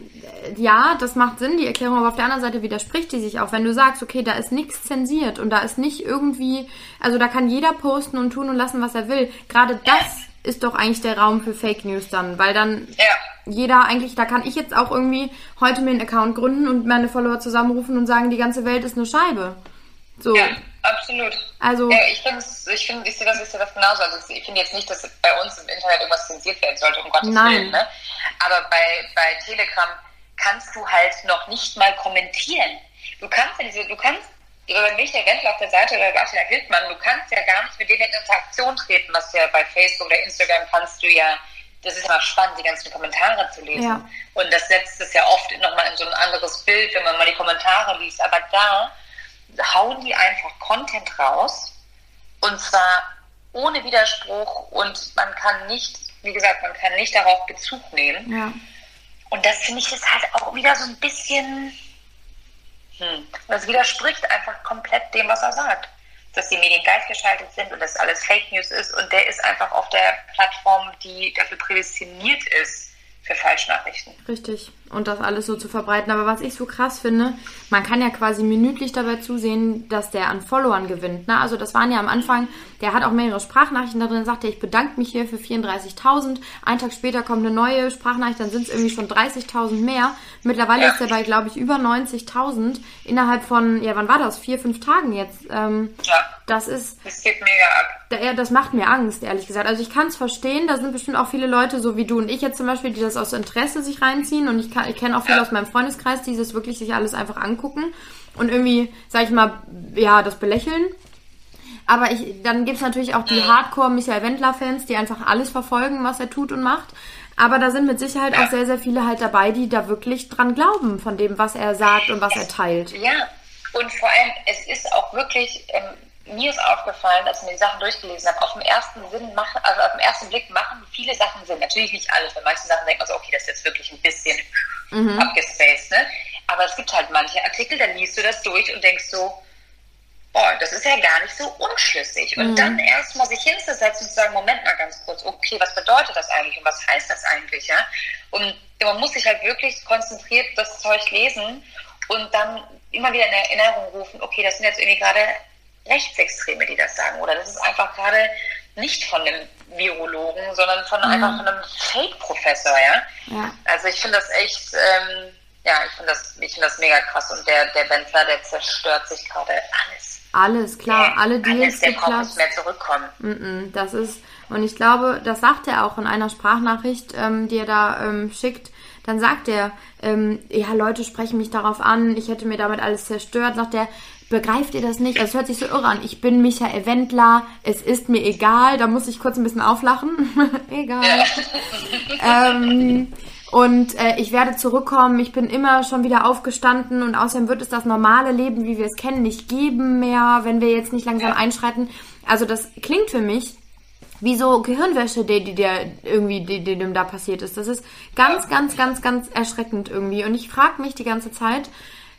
ja, das macht Sinn, die Erklärung, aber auf der anderen Seite widerspricht die sich auch. Wenn du sagst, okay, da ist nichts zensiert und da ist nicht irgendwie, also da kann jeder posten und tun und lassen, was er will. Gerade das ist doch eigentlich der Raum für Fake News dann, weil dann Ja. jeder eigentlich, da kann ich jetzt auch irgendwie heute mir einen Account gründen und meine Follower zusammenrufen und sagen, die ganze Welt ist eine Scheibe. So, Ja, absolut. also, Ja, ich finde, ich, find, ich sehe das, ich sehe das genauso. Also ich finde jetzt nicht, dass bei uns im Internet irgendwas zensiert werden sollte, um Gottes Nein. Willen. Ne? Aber bei, bei Telegram kannst du halt noch nicht mal kommentieren. Du kannst ja diese, du kannst über Michael Wendler auf der Seite oder Attila Hildmann, du kannst ja gar nicht mit denen in Interaktion treten, was ja bei Facebook oder Instagram kannst du ja, das ist immer spannend, die ganzen Kommentare zu lesen. Ja. Und das setzt es ja oft nochmal in so ein anderes Bild, wenn man mal die Kommentare liest. Aber da hauen die einfach Content raus und zwar ohne Widerspruch und man kann nicht, wie gesagt, man kann nicht darauf Bezug nehmen. ja. Und das finde ich ist halt auch wieder so ein bisschen, hm, das widerspricht einfach komplett dem, was er sagt. Dass die Medien gleichgeschaltet sind und dass alles Fake News ist und der ist einfach auf der Plattform, die dafür prädestiniert ist für Falschnachrichten. Richtig. Und das alles so zu verbreiten. Aber was ich so krass finde, man kann ja quasi minütlich dabei zusehen, dass der an Followern gewinnt. Ne? Also das waren ja am Anfang, der hat auch mehrere Sprachnachrichten da drin, sagt er, ich bedanke mich hier für 34.000. Ein Tag später kommt eine neue Sprachnachricht, dann sind es irgendwie schon 30.000 mehr. Mittlerweile Ja. ist er bei, glaube ich, über 90.000 innerhalb von, ja, wann war das? Vier, fünf Tagen jetzt. Ähm, Ja, das ist, das geht mega ab. da- ja, das macht mir Angst, ehrlich gesagt. Also ich kann es verstehen, da sind bestimmt auch viele Leute, so wie du und ich jetzt zum Beispiel, die das aus Interesse sich reinziehen. Und ich, kann- ich kenne auch viele aus meinem Freundeskreis, die das wirklich sich alles einfach angucken und irgendwie, sag ich mal, ja, das belächeln. Aber ich, dann gibt's natürlich auch die Hardcore Michael Wendler-Fans, die einfach alles verfolgen, was er tut und macht. Aber da sind mit Sicherheit auch sehr, sehr viele halt dabei, die da wirklich dran glauben von dem, was er sagt und was er teilt. Ja, und vor allem, es ist auch wirklich, ähm, mir ist aufgefallen, als ich mir die Sachen durchgelesen habe, auf dem ersten Sinn machen, also auf den ersten Blick machen viele Sachen Sinn. Natürlich nicht alles, weil manche Sachen denkt man so, okay, das ist jetzt wirklich ein bisschen Mhm. abgespaced, ne? Aber es gibt halt manche Artikel, da liest du das durch und denkst so, boah, das ist ja gar nicht so unschlüssig. Und dann erstmal sich hinzusetzen und zu sagen, Moment mal ganz kurz, okay, was bedeutet das eigentlich und was heißt das eigentlich, ja? Und man muss sich halt wirklich konzentriert das Zeug lesen und dann immer wieder in Erinnerung rufen, okay, das sind jetzt irgendwie gerade Rechtsextreme, die das sagen. Oder das ist einfach gerade nicht von einem Virologen, sondern von einfach von einem Fake-Professor, ja. Ja. Also ich finde das echt, ähm, ja, ich finde das, ich finde das mega krass und der, der Wendler, der zerstört sich gerade alles. Alles, klar, Der- alle Deals alles, der geklappt. nicht mehr zurückkommen. Das ist, und ich glaube, das sagt er auch in einer Sprachnachricht, ähm, die er da ähm, schickt. Dann sagt er, ähm, ja, Leute sprechen mich darauf an, ich hätte mir damit alles zerstört. Sagt er, begreift ihr das nicht? Also es hört sich so irre an. Ich bin Michael Wendler, es ist mir egal. Da muss ich kurz ein bisschen auflachen. egal. ähm, und äh, ich werde zurückkommen. Ich bin immer schon wieder aufgestanden und außerdem wird es das normale Leben, wie wir es kennen, nicht geben mehr, wenn wir jetzt nicht langsam einschreiten. Also das klingt für mich wie so Gehirnwäsche, die, die der irgendwie, die, die dem da passiert ist. Das ist ganz, ganz, ganz, ganz erschreckend irgendwie. Und ich frage mich die ganze Zeit,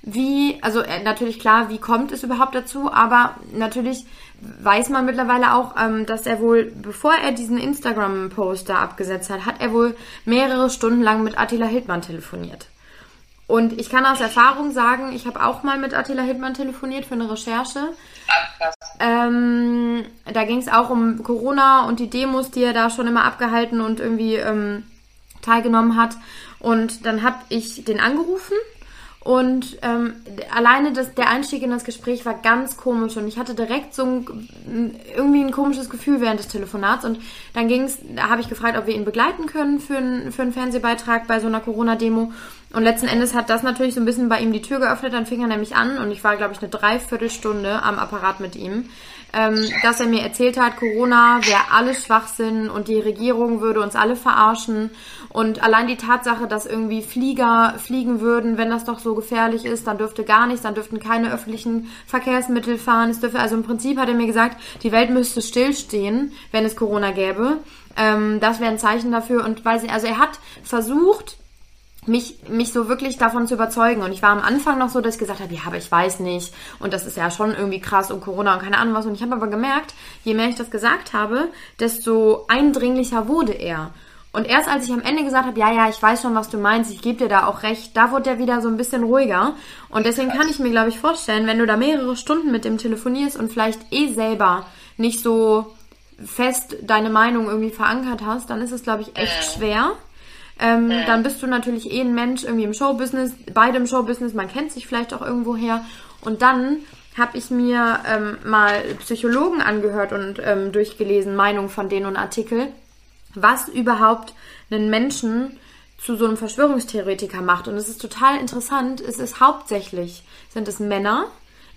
wie, also äh, natürlich klar, wie kommt es überhaupt dazu, aber natürlich weiß man mittlerweile auch, ähm, dass er wohl, bevor er diesen Instagram-Post da abgesetzt hat, hat er wohl mehrere Stunden lang mit Attila Hildmann telefoniert. Und ich kann aus Erfahrung sagen, ich habe auch mal mit Attila Hildmann telefoniert für eine Recherche. Ähm, da ging es auch um Corona und die Demos, die er da schon immer abgehalten und irgendwie ähm, teilgenommen hat. Und dann habe ich den angerufen und ähm, alleine das, der Einstieg in das Gespräch war ganz komisch und ich hatte direkt so ein, irgendwie ein komisches Gefühl während des Telefonats und dann ging's, da habe ich gefragt, ob wir ihn begleiten können für, ein, für einen Fernsehbeitrag bei so einer Corona-Demo. Und letzten Endes hat das natürlich so ein bisschen bei ihm die Tür geöffnet, dann fing er nämlich an und ich war, glaube ich, eine Dreiviertelstunde am Apparat mit ihm, ähm, dass er mir erzählt hat, Corona wäre alles Schwachsinn und die Regierung würde uns alle verarschen und allein die Tatsache, dass irgendwie Flieger fliegen würden, wenn das doch so gefährlich ist, dann dürfte gar nichts, dann dürften keine öffentlichen Verkehrsmittel fahren. Es dürfe, also im Prinzip hat er mir gesagt, die Welt müsste stillstehen, wenn es Corona gäbe. Ähm, das wäre ein Zeichen dafür. Und weil sie, also er hat versucht, mich, mich so wirklich davon zu überzeugen. Und ich war am Anfang noch so, dass ich gesagt habe, ja, aber ich weiß nicht. Und das ist ja schon irgendwie krass und Corona und keine Ahnung was. Und ich habe aber gemerkt, je mehr ich das gesagt habe, desto eindringlicher wurde er. Und erst als ich am Ende gesagt habe, ja, ja, ich weiß schon, was du meinst, ich gebe dir da auch recht, da wurde er wieder so ein bisschen ruhiger. Und deswegen kann ich mir, glaube ich, vorstellen, wenn du da mehrere Stunden mit dem telefonierst und vielleicht eh selber nicht so fest deine Meinung irgendwie verankert hast, dann ist es, glaube ich, echt schwer. Ähm, dann bist du natürlich eh ein Mensch irgendwie im Showbusiness, beide im Showbusiness, man kennt sich vielleicht auch irgendwo her. Und dann habe ich mir ähm, mal Psychologen angehört und ähm, durchgelesen, Meinungen von denen und Artikel, was überhaupt einen Menschen zu so einem Verschwörungstheoretiker macht. Und es ist total interessant. Es ist hauptsächlich, sind es Männer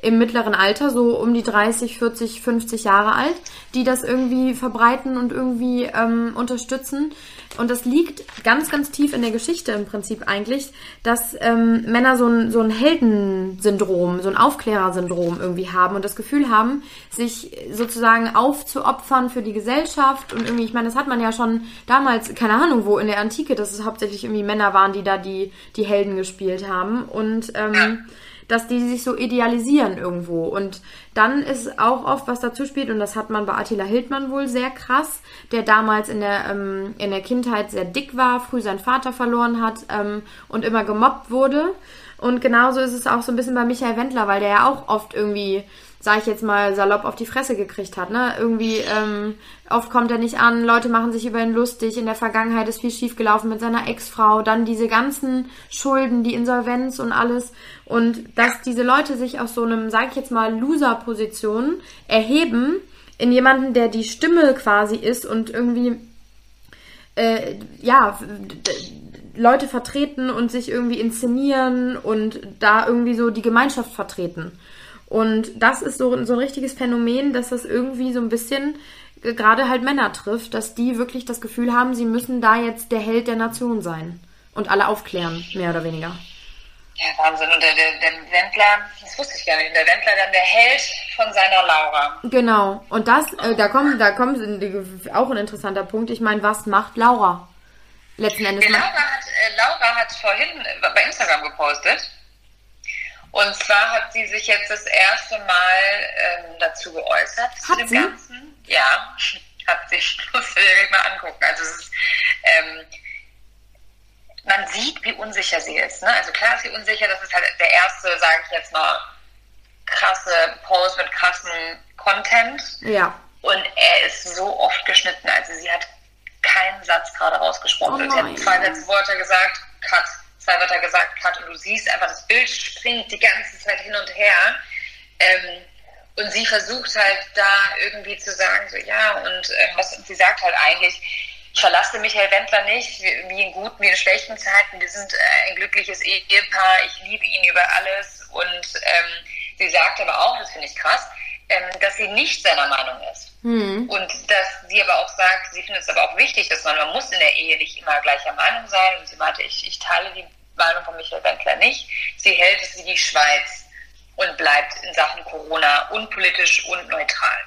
im mittleren Alter, so um die 30, 40, 50 Jahre alt, die das irgendwie verbreiten und irgendwie ähm, unterstützen. Und das liegt ganz, ganz tief in der Geschichte im Prinzip eigentlich, dass ähm, Männer so ein, so ein Heldensyndrom, so ein Aufklärersyndrom irgendwie haben und das Gefühl haben, sich sozusagen aufzuopfern für die Gesellschaft und irgendwie, ich meine, das hat man ja schon damals, keine Ahnung wo, in der Antike, dass es hauptsächlich irgendwie Männer waren, die da die, die Helden gespielt haben und ähm, dass die sich so idealisieren irgendwo. Und dann ist auch oft was dazu spielt, und das hat man bei Attila Hildmann wohl sehr krass, der damals in der, ähm, in der Kindheit sehr dick war, früh seinen Vater verloren hat ähm, und immer gemobbt wurde. Und genauso ist es auch so ein bisschen bei Michael Wendler, weil der ja auch oft irgendwie, sag ich jetzt mal, salopp auf die Fresse gekriegt hat. Ne? Irgendwie, ähm, oft kommt er nicht an, Leute machen sich über ihn lustig. In der Vergangenheit ist viel schiefgelaufen mit seiner Ex-Frau. Dann diese ganzen Schulden, die Insolvenz und alles. Und dass diese Leute sich aus so einem, sag ich jetzt mal, Loser-Position erheben in jemanden, der die Stimme quasi ist und irgendwie äh, ja, Leute vertreten und sich irgendwie inszenieren und da irgendwie so die Gemeinschaft vertreten. Und das ist so, so ein richtiges Phänomen, dass das irgendwie so ein bisschen äh, gerade halt Männer trifft, dass die wirklich das Gefühl haben, sie müssen da jetzt der Held der Nation sein und alle aufklären, mehr oder weniger. Ja, Wahnsinn. Und der, der, der Wendler, das wusste ich gar nicht, der Wendler dann der Held von seiner Laura. Genau. Und das, äh, da kommt, da kommt auch ein interessanter Punkt. Ich meine, was macht Laura? Letzten Endes. Laura hat, äh, Laura hat vorhin bei Instagram gepostet. Und zwar hat sie sich jetzt das erste Mal ähm, dazu geäußert zu Hat dem sie? Ganzen. Ja, hat sie. Muss ich dir mal angucken. Also es ist, ähm, man sieht, wie unsicher sie ist. Ne? Also klar ist sie unsicher, das ist halt der erste, sage ich jetzt mal, krasse Post mit krassem Content. Ja. Und er ist so oft geschnitten. Also sie hat keinen Satz gerade rausgesprochen. Oh sie hat zwei letzte Worte gesagt, Cut. Zwei Wörter gesagt, Cut. Und du siehst einfach, das Bild springt die ganze Zeit hin und her. Ähm, und sie versucht halt da irgendwie zu sagen, so ja, und ähm, was sie sagt halt eigentlich, ich verlasse Michael Wendler nicht, wie in guten wie in schlechten Zeiten. Wir sind äh, ein glückliches Ehepaar, ich liebe ihn über alles. Und ähm, sie sagt aber auch, das finde ich krass, ähm, dass sie nicht seiner Meinung ist. Hm. Und dass sie aber auch sagt, sie findet es aber auch wichtig, dass man, man muss in der Ehe nicht immer gleicher Meinung sein. Und sie meinte, ich, ich teile die Meinung von Michael Wendler nicht. Sie hält es wie die Schweiz und bleibt in Sachen Corona unpolitisch und neutral.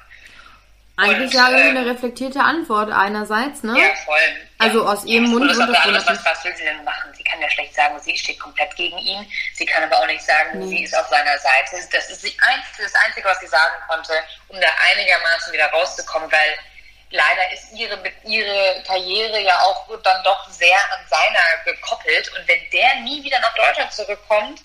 Eigentlich ja ähm, eine reflektierte Antwort einerseits, ne? Ja, voll. Also ja. aus ihrem Ja, Mund und das wunderschön. Seite, was will sie denn machen? Sie kann ja schlecht sagen, sie steht komplett gegen ihn. Sie kann aber auch nicht sagen, Nee. sie ist auf seiner Seite. Das ist die einzige, das Einzige, was sie sagen konnte, um da einigermaßen wieder rauszukommen, weil leider ist ihre, ihre Karriere ja auch dann doch sehr an seiner gekoppelt. Und wenn der nie wieder nach Deutschland zurückkommt,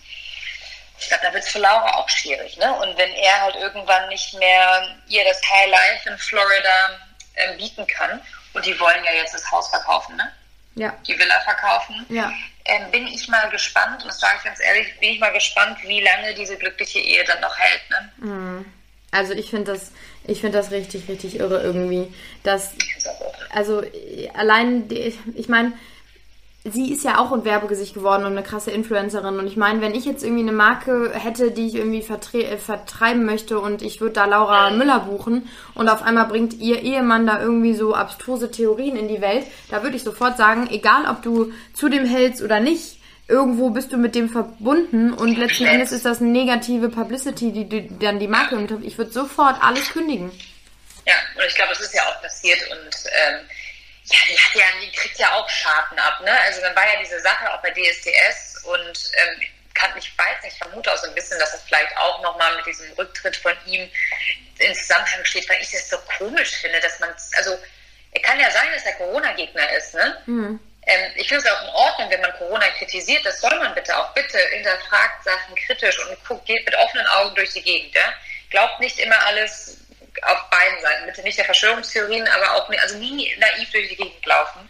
ich glaube, da wird es für Laura auch schwierig. Ne? Und wenn er halt irgendwann nicht mehr ihr das High Life in Florida ähm, bieten kann, und die wollen ja jetzt das Haus verkaufen, ne? Ja. die Villa verkaufen, Ja. ähm, bin ich mal gespannt, und das sage ich ganz ehrlich, bin ich mal gespannt, wie lange diese glückliche Ehe dann noch hält. Ne? Also ich finde das, ich finde das richtig, richtig irre irgendwie. Dass, also allein, ich meine, sie ist ja auch ein Werbegesicht geworden und eine krasse Influencerin. Und ich meine, wenn ich jetzt irgendwie eine Marke hätte, die ich irgendwie äh, vertreiben möchte und ich würde da Laura Müller buchen und auf einmal bringt ihr Ehemann da irgendwie so abstruse Theorien in die Welt, da würde ich sofort sagen, egal ob du zu dem hältst oder nicht, irgendwo bist du mit dem verbunden und letzten Endes ist das eine negative Publicity, die, die dann die Marke im Ich würde sofort alles kündigen. Ja, und ich glaube, das ist ja auch passiert und ähm, ja, die hat ja, die kriegt ja auch Schaden ab, ne? Also dann war ja diese Sache auch bei DSDS und ähm, kann, ich weiß nicht, ich vermute auch so ein bisschen, dass es vielleicht auch nochmal mit diesem Rücktritt von ihm in Zusammenhang steht, weil ich das so komisch finde, dass man, also er kann ja sein, dass er Corona-Gegner ist, ne? Ähm, ich finde es auch in Ordnung, wenn man Corona kritisiert, das soll man bitte auch. Bitte hinterfragt Sachen kritisch und guckt, geht mit offenen Augen durch die Gegend, ja? Glaubt nicht immer alles auf beiden Seiten. Bitte nicht der Verschwörungstheorien, aber auch nicht, also nie naiv durch die Gegend laufen.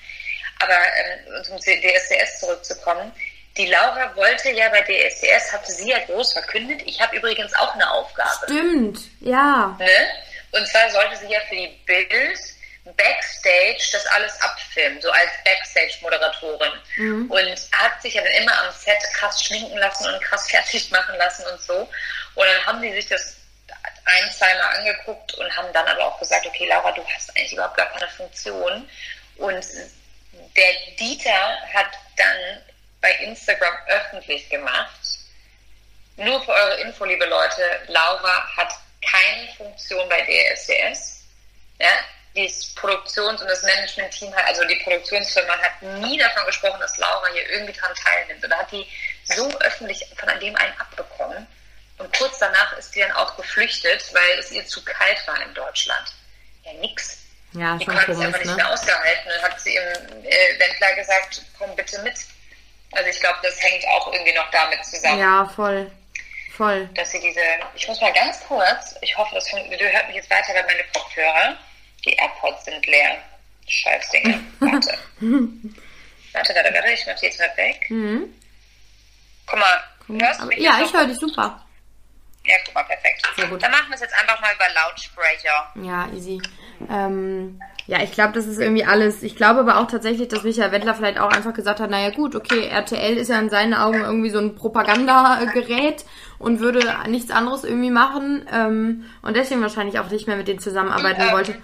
Aber ähm, um zum DSDS zurückzukommen, die Laura wollte ja bei DSDS, hatte sie ja groß verkündet, ich habe übrigens auch eine Aufgabe. Stimmt, ja. Ne? Und zwar sollte sie ja für die Bild Backstage das alles abfilmen, so als Backstage-Moderatorin. Und hat sich ja dann immer am Set krass schminken lassen und krass fertig machen lassen und so. Und dann haben die sich das ein, zweimal angeguckt und haben dann aber auch gesagt, okay, Laura, du hast eigentlich überhaupt gar keine Funktion. Und der Dieter hat dann bei Instagram öffentlich gemacht, nur für eure Info, liebe Leute, Laura hat keine Funktion bei DSDS. Ja, das Produktions- und das Management-Team hat, also die Produktionsfirma hat nie davon gesprochen, dass Laura hier irgendwie dran teilnimmt. Da hat die so öffentlich von dem einen abbekommen. Und kurz danach ist die dann auch geflüchtet, weil es ihr zu kalt war in Deutschland. Ja, nix. Ja, Die konnte es einfach nicht ne? mehr ausgehalten. Dann hat sie im äh, Wendler gesagt, komm bitte mit. Also ich glaube, das hängt auch irgendwie noch damit zusammen Ja, voll. Voll. dass sie diese, ich muss mal ganz kurz, ich hoffe, das du hört mich jetzt weiter bei meine Kopfhörer. Die AirPods sind leer. Scheißdinge. Warte. warte, warte, warte, ich mach die jetzt mal weg. Guck mal, hörst du mich ja, ich höre dich super. Ja, guck mal, perfekt. Sehr gut. Dann machen wir es jetzt einfach mal über Lautsprecher. Ja, easy. Ähm, ja, ich glaube, das ist irgendwie alles. Ich glaube aber auch tatsächlich, dass Michael Wendler vielleicht auch einfach gesagt hat, naja gut, okay, RTL ist ja in seinen Augen irgendwie so ein Propagandagerät und würde nichts anderes irgendwie machen ähm, und deswegen wahrscheinlich auch nicht mehr mit denen zusammenarbeiten Ähm, wollte.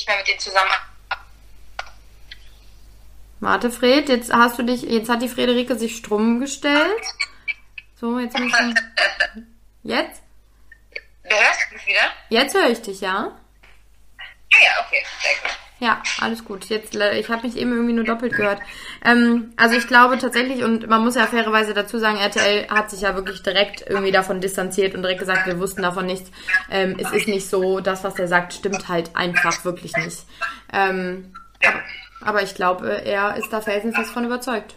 Nicht mehr mit denen zusammen. Warte, Fred, jetzt hast du dich, jetzt hat die Frederike sich stumm gestellt. So, jetzt müssen. Jetzt? Du hörst mich wieder? Jetzt höre ich dich, ja? Ah ja, okay, sehr gut. Ja, alles gut. Jetzt, äh, ich habe mich eben irgendwie nur doppelt gehört. Ähm, also ich glaube tatsächlich, und man muss ja fairerweise dazu sagen, RTL hat sich ja wirklich direkt irgendwie davon distanziert und direkt gesagt, wir wussten davon nichts. Ähm, es ist nicht so, das, was er sagt, stimmt halt einfach wirklich nicht. Ähm, aber, aber ich glaube, er ist da felsenfest von überzeugt.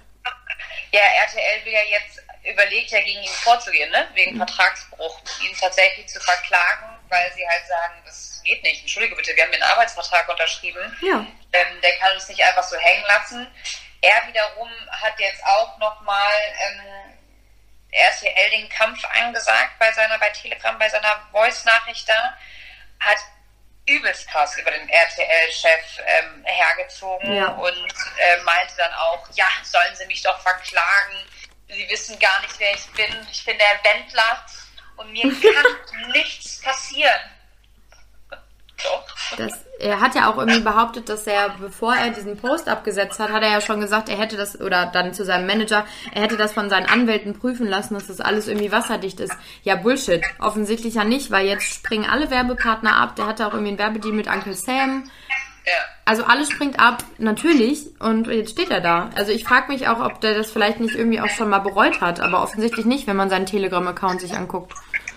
Ja, RTL will ja jetzt überlegt, ja gegen ihn vorzugehen, ne? wegen Vertragsbruch, ihn tatsächlich zu verklagen, weil sie halt sagen, das geht nicht. Entschuldige bitte, wir haben den Arbeitsvertrag unterschrieben. Ja. Ähm, der kann uns nicht einfach so hängen lassen. Er wiederum hat jetzt auch nochmal ähm, RTL den Kampf angesagt bei seiner, bei Telegram, bei seiner Voice-Nachricht da, hat übelst krass über den RTL-Chef ähm, hergezogen Ja. und äh, meinte dann auch, ja, sollen sie mich doch verklagen, sie wissen gar nicht, wer ich bin, ich bin der Wendler und mir kann nichts passieren. Das, er hat ja auch irgendwie behauptet, dass er, bevor er diesen Post abgesetzt hat, hat er ja schon gesagt, er hätte das, oder dann zu seinem Manager, er hätte das von seinen Anwälten prüfen lassen, dass das alles irgendwie wasserdicht ist. Ja, Bullshit. Offensichtlich ja nicht, weil jetzt springen alle Werbepartner ab. Der hatte auch irgendwie einen Werbedeal mit Uncle Sam. Ja. Also alles springt ab, natürlich. Und jetzt steht er da. Also ich frage mich auch, ob der das vielleicht nicht irgendwie auch schon mal bereut hat. Aber offensichtlich nicht, wenn man seinen Telegram-Account sich anguckt.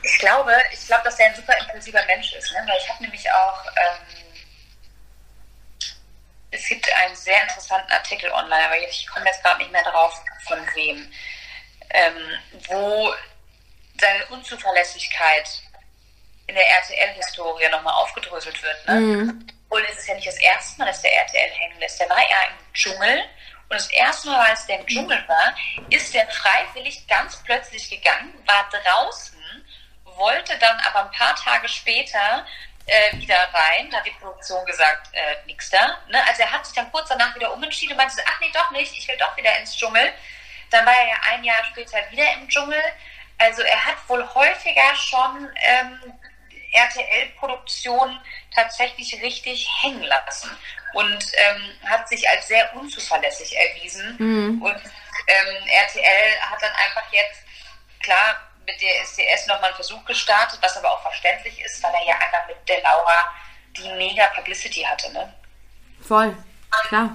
Ich glaube, ich glaube, dass er ein super impulsiver Mensch ist, ne? weil ich habe nämlich auch, ähm, es gibt einen sehr interessanten Artikel online, aber ich komme jetzt gerade nicht mehr drauf, von wem, ähm, wo seine Unzuverlässigkeit in der RTL-Historie nochmal aufgedröselt wird. Ne? Und es ist ja nicht das erste Mal, dass der RTL hängen lässt. Der war ja im Dschungel. Und das erste Mal, als der im Dschungel war, ist der freiwillig ganz plötzlich gegangen, war draußen, wollte dann aber ein paar Tage später äh, wieder rein. Da hat die Produktion gesagt, äh, nix da. Ne? Also er hat sich dann kurz danach wieder umentschieden und meinte, ach nee, doch nicht, ich will doch wieder ins Dschungel. Dann war er ja ein Jahr später wieder im Dschungel. Also er hat wohl häufiger schon ähm, RTL-Produktionen tatsächlich richtig hängen lassen und ähm, hat sich als sehr unzuverlässig erwiesen. Und ähm, RTL hat dann einfach jetzt, klar, mit der SDS nochmal einen Versuch gestartet, was aber auch verständlich ist, weil er ja einfach mit der Laura die mega Publicity hatte. Ne? Voll. Klar.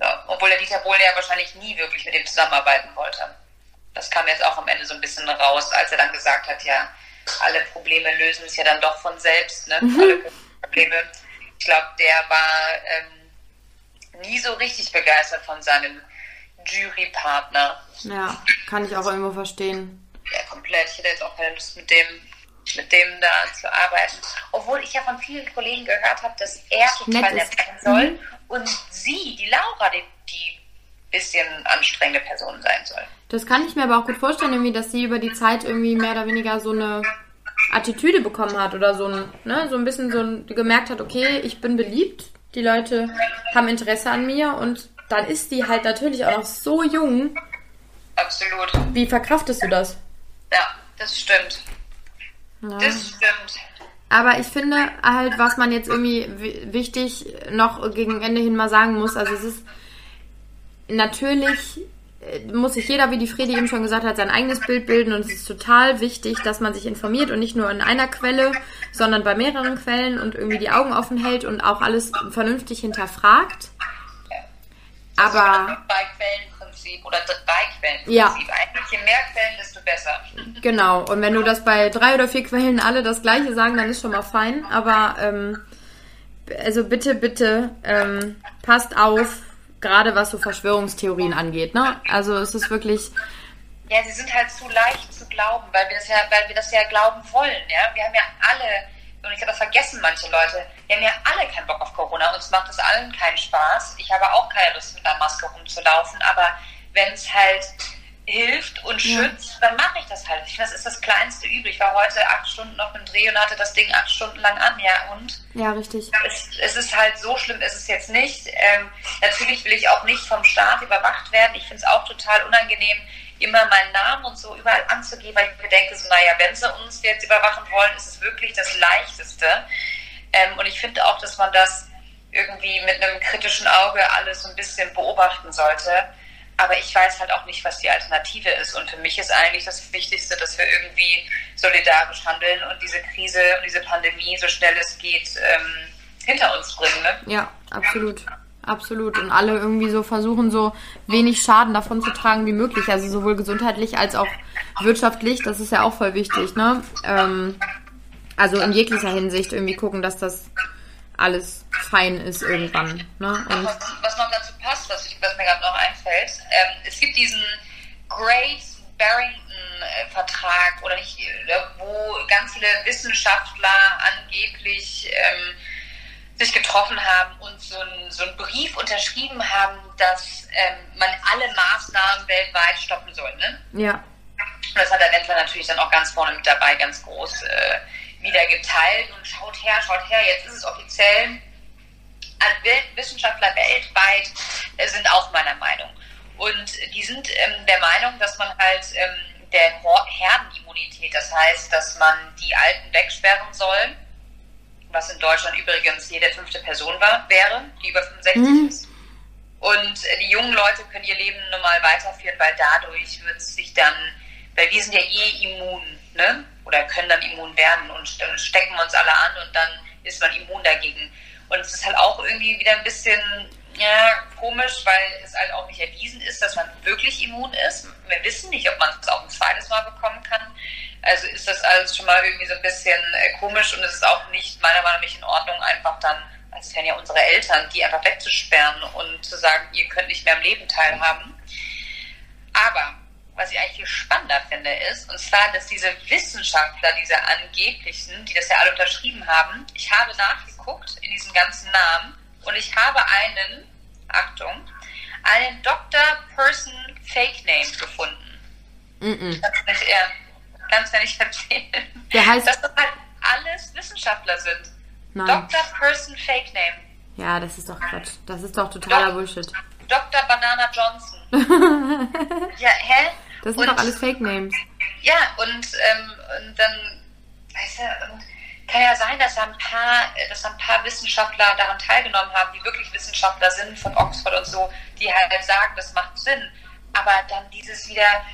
Ja, obwohl der Dieter Bohlen ja wahrscheinlich nie wirklich mit ihm zusammenarbeiten wollte. Das kam jetzt auch am Ende so ein bisschen raus, als er dann gesagt hat, ja, alle Probleme lösen sich ja dann doch von selbst. Ne? Alle Probleme. Ich glaube, der war ähm, nie so richtig begeistert von seinem Jurypartner. Ja, kann ich auch irgendwo verstehen. Ja, komplett. Ich hätte jetzt auch keine Lust mit dem, mit dem da zu arbeiten. Obwohl ich ja von vielen Kollegen gehört habe, dass er total Nett sein soll und sie, die Laura, die, die bisschen anstrengende Person sein soll. Das kann ich mir aber auch gut vorstellen, irgendwie, dass sie über die Zeit irgendwie mehr oder weniger so eine Attitüde bekommen hat oder so ein, ne, so ein bisschen so ein, gemerkt hat, okay, ich bin beliebt, die Leute haben Interesse an mir und dann ist die halt natürlich auch noch so jung. Absolut. Wie verkraftest du das? Ja, das stimmt. Ja. Das stimmt. Aber ich finde halt, was man jetzt irgendwie wi- wichtig noch gegen Ende hin mal sagen muss, also es ist natürlich äh, muss sich jeder, wie die Fredi eben schon gesagt hat, sein eigenes Bild bilden und es ist total wichtig, dass man sich informiert und nicht nur in einer Quelle, sondern bei mehreren Quellen und irgendwie die Augen offen hält und auch alles vernünftig hinterfragt. Aber Bei Quellenprinzip oder drei Quellenprinzip. Ja. Eigentlich je mehr Quellen, desto besser. Genau, und wenn du das bei drei oder vier Quellen alle das gleiche sagen, dann ist schon mal fein. Aber ähm, also bitte, bitte, ähm, passt auf, gerade was so Verschwörungstheorien angeht. Ne? Also es ist wirklich, Ja, sie sind halt zu leicht zu glauben, weil wir das ja, weil wir das ja glauben wollen, ja. Wir haben ja alle, und ich habe das vergessen, manche Leute, wir haben ja alle keinen Bock auf Corona, uns macht das allen keinen Spaß. Ich habe auch keine Lust, mit einer Maske rumzulaufen, aber wenn es halt hilft und schützt, dann mache ich das halt. Ich finde, das ist das kleinste Übel. Ich war heute acht Stunden auf dem Dreh und hatte das Ding acht Stunden lang an, ja, und? ja, richtig. es, es ist halt so schlimm, ist es jetzt nicht. Ähm, natürlich will ich auch nicht vom Staat überwacht werden. Ich finde es auch total unangenehm, immer meinen Namen und so überall anzugeben, weil ich mir denke, so, naja, wenn sie uns jetzt überwachen wollen, ist es wirklich das Leichteste. Ähm, und ich finde auch, dass man das irgendwie mit einem kritischen Auge alles so ein bisschen beobachten sollte. Aber ich weiß halt auch nicht, was die Alternative ist. Und für mich ist eigentlich das Wichtigste, dass wir irgendwie solidarisch handeln und diese Krise und diese Pandemie so schnell es geht ähm, hinter uns bringen. Ne? Ja, absolut. Absolut. Und alle irgendwie so versuchen, so wenig Schaden davon zu tragen wie möglich. Also sowohl gesundheitlich als auch wirtschaftlich. Das ist ja auch voll wichtig, ne? Ähm, also in jeglicher Hinsicht irgendwie gucken, dass das alles fein ist irgendwann. Ne? Und was, was noch dazu passt, was, ich, was mir gerade noch einfällt, ähm, es gibt diesen Great Barrington-Vertrag oder nicht, äh, wo ganz viele Wissenschaftler angeblich ähm, sich getroffen haben und so einen, so einen Brief unterschrieben haben, dass ähm, man alle Maßnahmen weltweit stoppen soll. Ne? ja, Und das hat der Wendler natürlich dann auch ganz vorne mit dabei, ganz groß äh, wieder geteilt und schaut her, schaut her, jetzt ist es offiziell. Wel- Wissenschaftler weltweit äh, sind auch meiner Meinung. Und die sind ähm, der Meinung, dass man halt ähm, der Herdenimmunität, das heißt, dass man die Alten wegsperren soll, was in Deutschland übrigens jede fünfte Person war, wäre, die über 65 ist. Und äh, die jungen Leute können ihr Leben normal weiterführen, weil dadurch wird es sich dann, weil wir sind ja eh immun, ne? Oder können dann immun werden und dann stecken wir uns alle an und dann ist man immun dagegen. Und es ist halt auch irgendwie wieder ein bisschen ja, komisch, weil es halt auch nicht erwiesen ist, dass man wirklich immun ist. Wir wissen nicht, ob man es auch ein zweites Mal bekommen kann. Also ist das alles schon mal irgendwie so ein bisschen äh, komisch und es ist auch nicht meiner Meinung nach in Ordnung, einfach dann, als wären ja unsere Eltern, die einfach wegzusperren und zu sagen, ihr könnt nicht mehr am Leben teilhaben. Aber was ich eigentlich viel spannender finde, ist, und zwar, dass diese Wissenschaftler, diese angeblichen, die das ja alle unterschrieben haben, ich habe nachgeguckt in diesen ganzen Namen und ich habe einen, Achtung, einen Dr. Person Fake Name gefunden. mm Kannst du nicht, eher, kannst du nicht erzählen. Der heißt- Dass das halt alles Wissenschaftler sind. Nein. Dr. Person Fake Name. Ja, das ist doch Quatsch. Das ist doch totaler Bullshit. Dr. Banana Johnson. ja, hä? Das sind Und- doch alles Fake Names. Ja, und, ähm, und dann, weißt du, kann ja sein, dass da ein paar, dass da ein paar Wissenschaftler daran teilgenommen haben, die wirklich Wissenschaftler sind von Oxford und so, die halt sagen, das macht Sinn. Aber dann dieses wieder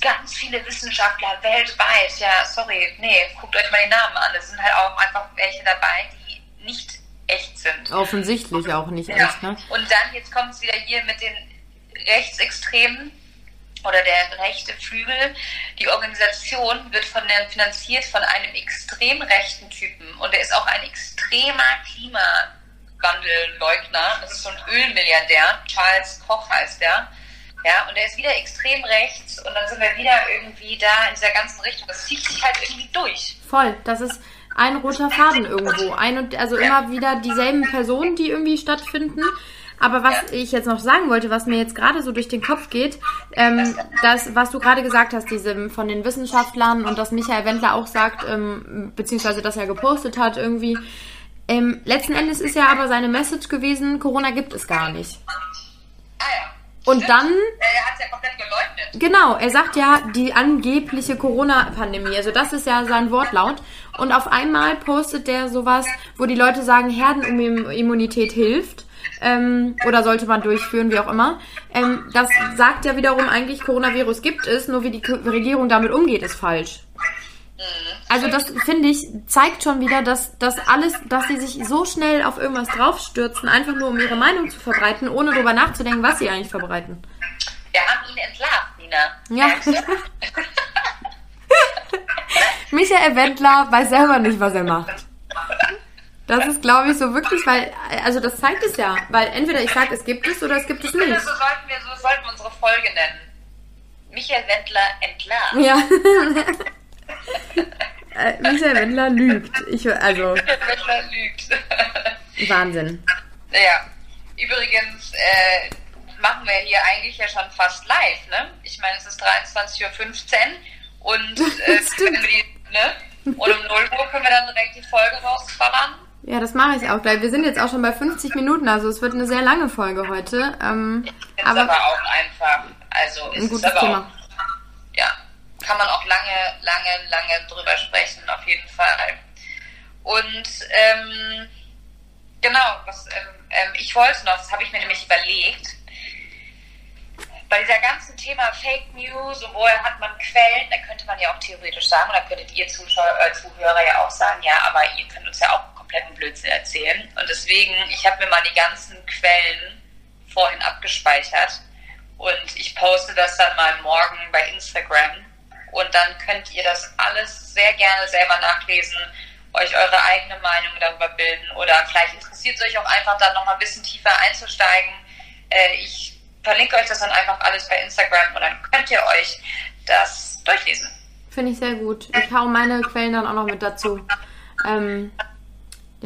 ganz viele Wissenschaftler weltweit, ja, sorry, nee, guckt euch mal die Namen an. Es sind halt auch einfach welche dabei, die nicht echt sind. Offensichtlich auch nicht Ja. echt, ne? Und dann, jetzt kommt es wieder hier mit den Rechtsextremen oder der rechte Flügel. Die Organisation wird von der, finanziert von einem extrem rechten Typen und er ist auch ein extremer Klimawandelleugner. Das ist so ein Ölmilliardär, Charles Koch heißt der. Ja, und er ist wieder extrem rechts und dann sind wir wieder irgendwie da in dieser ganzen Richtung. Das zieht sich halt irgendwie durch. Voll. Das ist ein roter Faden irgendwo. Ein und also immer wieder dieselben Personen, die irgendwie stattfinden. Aber was ich jetzt noch sagen wollte, was mir jetzt gerade so durch den Kopf geht, ähm, das, was du gerade gesagt hast, diese von den Wissenschaftlern und dass Michael Wendler auch sagt, ähm, beziehungsweise dass er gepostet hat irgendwie. Ähm, letzten Endes ist ja aber seine Message gewesen, Corona gibt es gar nicht. Ah ja. Und Stimmt. dann Er hat es ja komplett geleugnet. Genau, er sagt ja die angebliche Corona-Pandemie. Also das ist ja sein Wortlaut. Und auf einmal postet der sowas, wo die Leute sagen, Herdenimmunität hilft. Ähm, oder sollte man durchführen, wie auch immer. Ähm, das sagt ja wiederum eigentlich, Coronavirus gibt es, nur wie die Regierung damit umgeht, ist falsch. Also das finde ich zeigt schon wieder, dass das alles, dass sie sich so schnell auf irgendwas draufstürzen, einfach nur um ihre Meinung zu verbreiten, ohne darüber nachzudenken, was sie eigentlich verbreiten. Wir haben ihn entlarvt, Nina. Ja. Michael Wendler weiß selber nicht, was er macht. Das ist, glaube ich, so wirklich, weil, also das zeigt es ja. Weil entweder ich sage, es gibt es oder es gibt es finde, nicht. so sollten wir, so sollten wir unsere Folge nennen. Michael Wendler entlarvt. Ja. Äh, Michael Wendler lügt. Ich, also, Michael Wendler lügt. Wahnsinn. ja. Übrigens äh, machen wir hier eigentlich ja schon fast live, ne? Ich meine, es ist 23.15 Uhr und äh, die, ne? Und um 0 Uhr können wir dann direkt die Folge rausballern. Ja, das mache ich auch gleich. Wir sind jetzt auch schon bei 50 Minuten, also es wird eine sehr lange Folge heute. Ähm, Ist aber, aber auch einfach. Also es ein gutes ist aber Thema. auch, ja, kann man auch lange, lange, lange drüber sprechen, auf jeden Fall. Und ähm, genau, was ähm, ähm, ich wollte noch, das habe ich mir nämlich überlegt, bei dieser ganzen Thema Fake News und woher hat man Quellen, da könnte man ja auch theoretisch sagen, oder könntet ihr Zuschauer, äh, Zuhörer ja auch sagen, ja, aber ihr könnt uns ja auch kompletten Blödsinn erzählen. Und deswegen, ich habe mir mal die ganzen Quellen vorhin abgespeichert und ich poste das dann mal morgen bei Instagram und dann könnt ihr das alles sehr gerne selber nachlesen, euch eure eigene Meinung darüber bilden oder vielleicht interessiert es euch auch einfach dann nochmal ein bisschen tiefer einzusteigen. Äh, ich verlinke euch das dann einfach alles bei Instagram und dann könnt ihr euch das durchlesen. Finde ich sehr gut. Ich hau meine Quellen dann auch noch mit dazu. Ähm,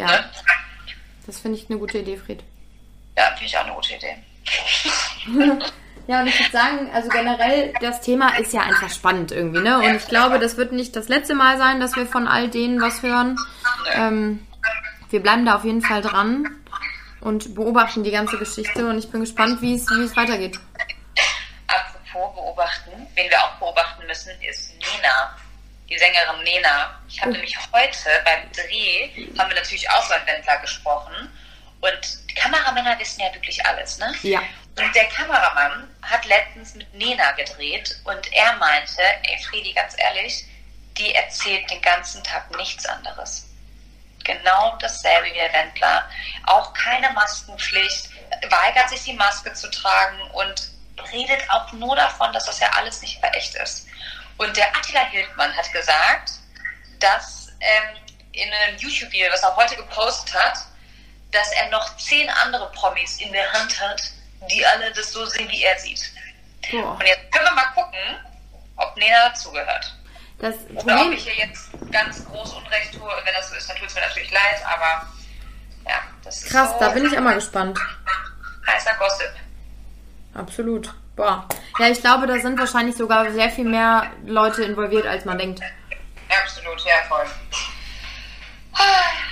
ja, Ne? das finde ich eine gute Idee, Fried. Ja, finde ich auch eine gute Idee. Ja, und ich würde sagen, also generell, das Thema ist ja einfach spannend irgendwie, ne? Und ich glaube, das wird nicht das letzte Mal sein, dass wir von all denen was hören. Ähm, wir bleiben da auf jeden Fall dran und beobachten die ganze Geschichte und ich bin gespannt, wie es, weitergeht. Apropos beobachten, wen wir auch beobachten müssen, ist Nena, die Sängerin Nena. Ich habe nämlich heute beim Dreh, haben wir natürlich auch über Wendler gesprochen. Und die Kameramänner wissen ja wirklich alles, ne? Ja. Und der Kameramann hat letztens mit Nena gedreht und er meinte, ey Friedi, ganz ehrlich, die erzählt den ganzen Tag nichts anderes. Genau dasselbe wie der Wendler. Auch keine Maskenpflicht, weigert sich die Maske zu tragen und redet auch nur davon, dass das ja alles nicht mehr echt ist. Und der Attila Hildmann hat gesagt, dass ähm, in einem YouTube-Video, das er heute gepostet hat, dass er noch zehn andere Promis in der Hand hat, die alle das so sehen, wie er sieht. Boah. Und jetzt können wir mal gucken, ob Nena dazugehört. Das Oder ob Problem, ich hier jetzt ganz groß Unrecht tue. Wenn das so ist, dann tut es mir natürlich leid, aber ja, das ist krass, so da bin ich auch mal gespannt. heißer Gossip. Absolut. Boah. Ja, ich glaube, da sind wahrscheinlich sogar sehr viel mehr Leute involviert, als man denkt. Absolut, ja, voll.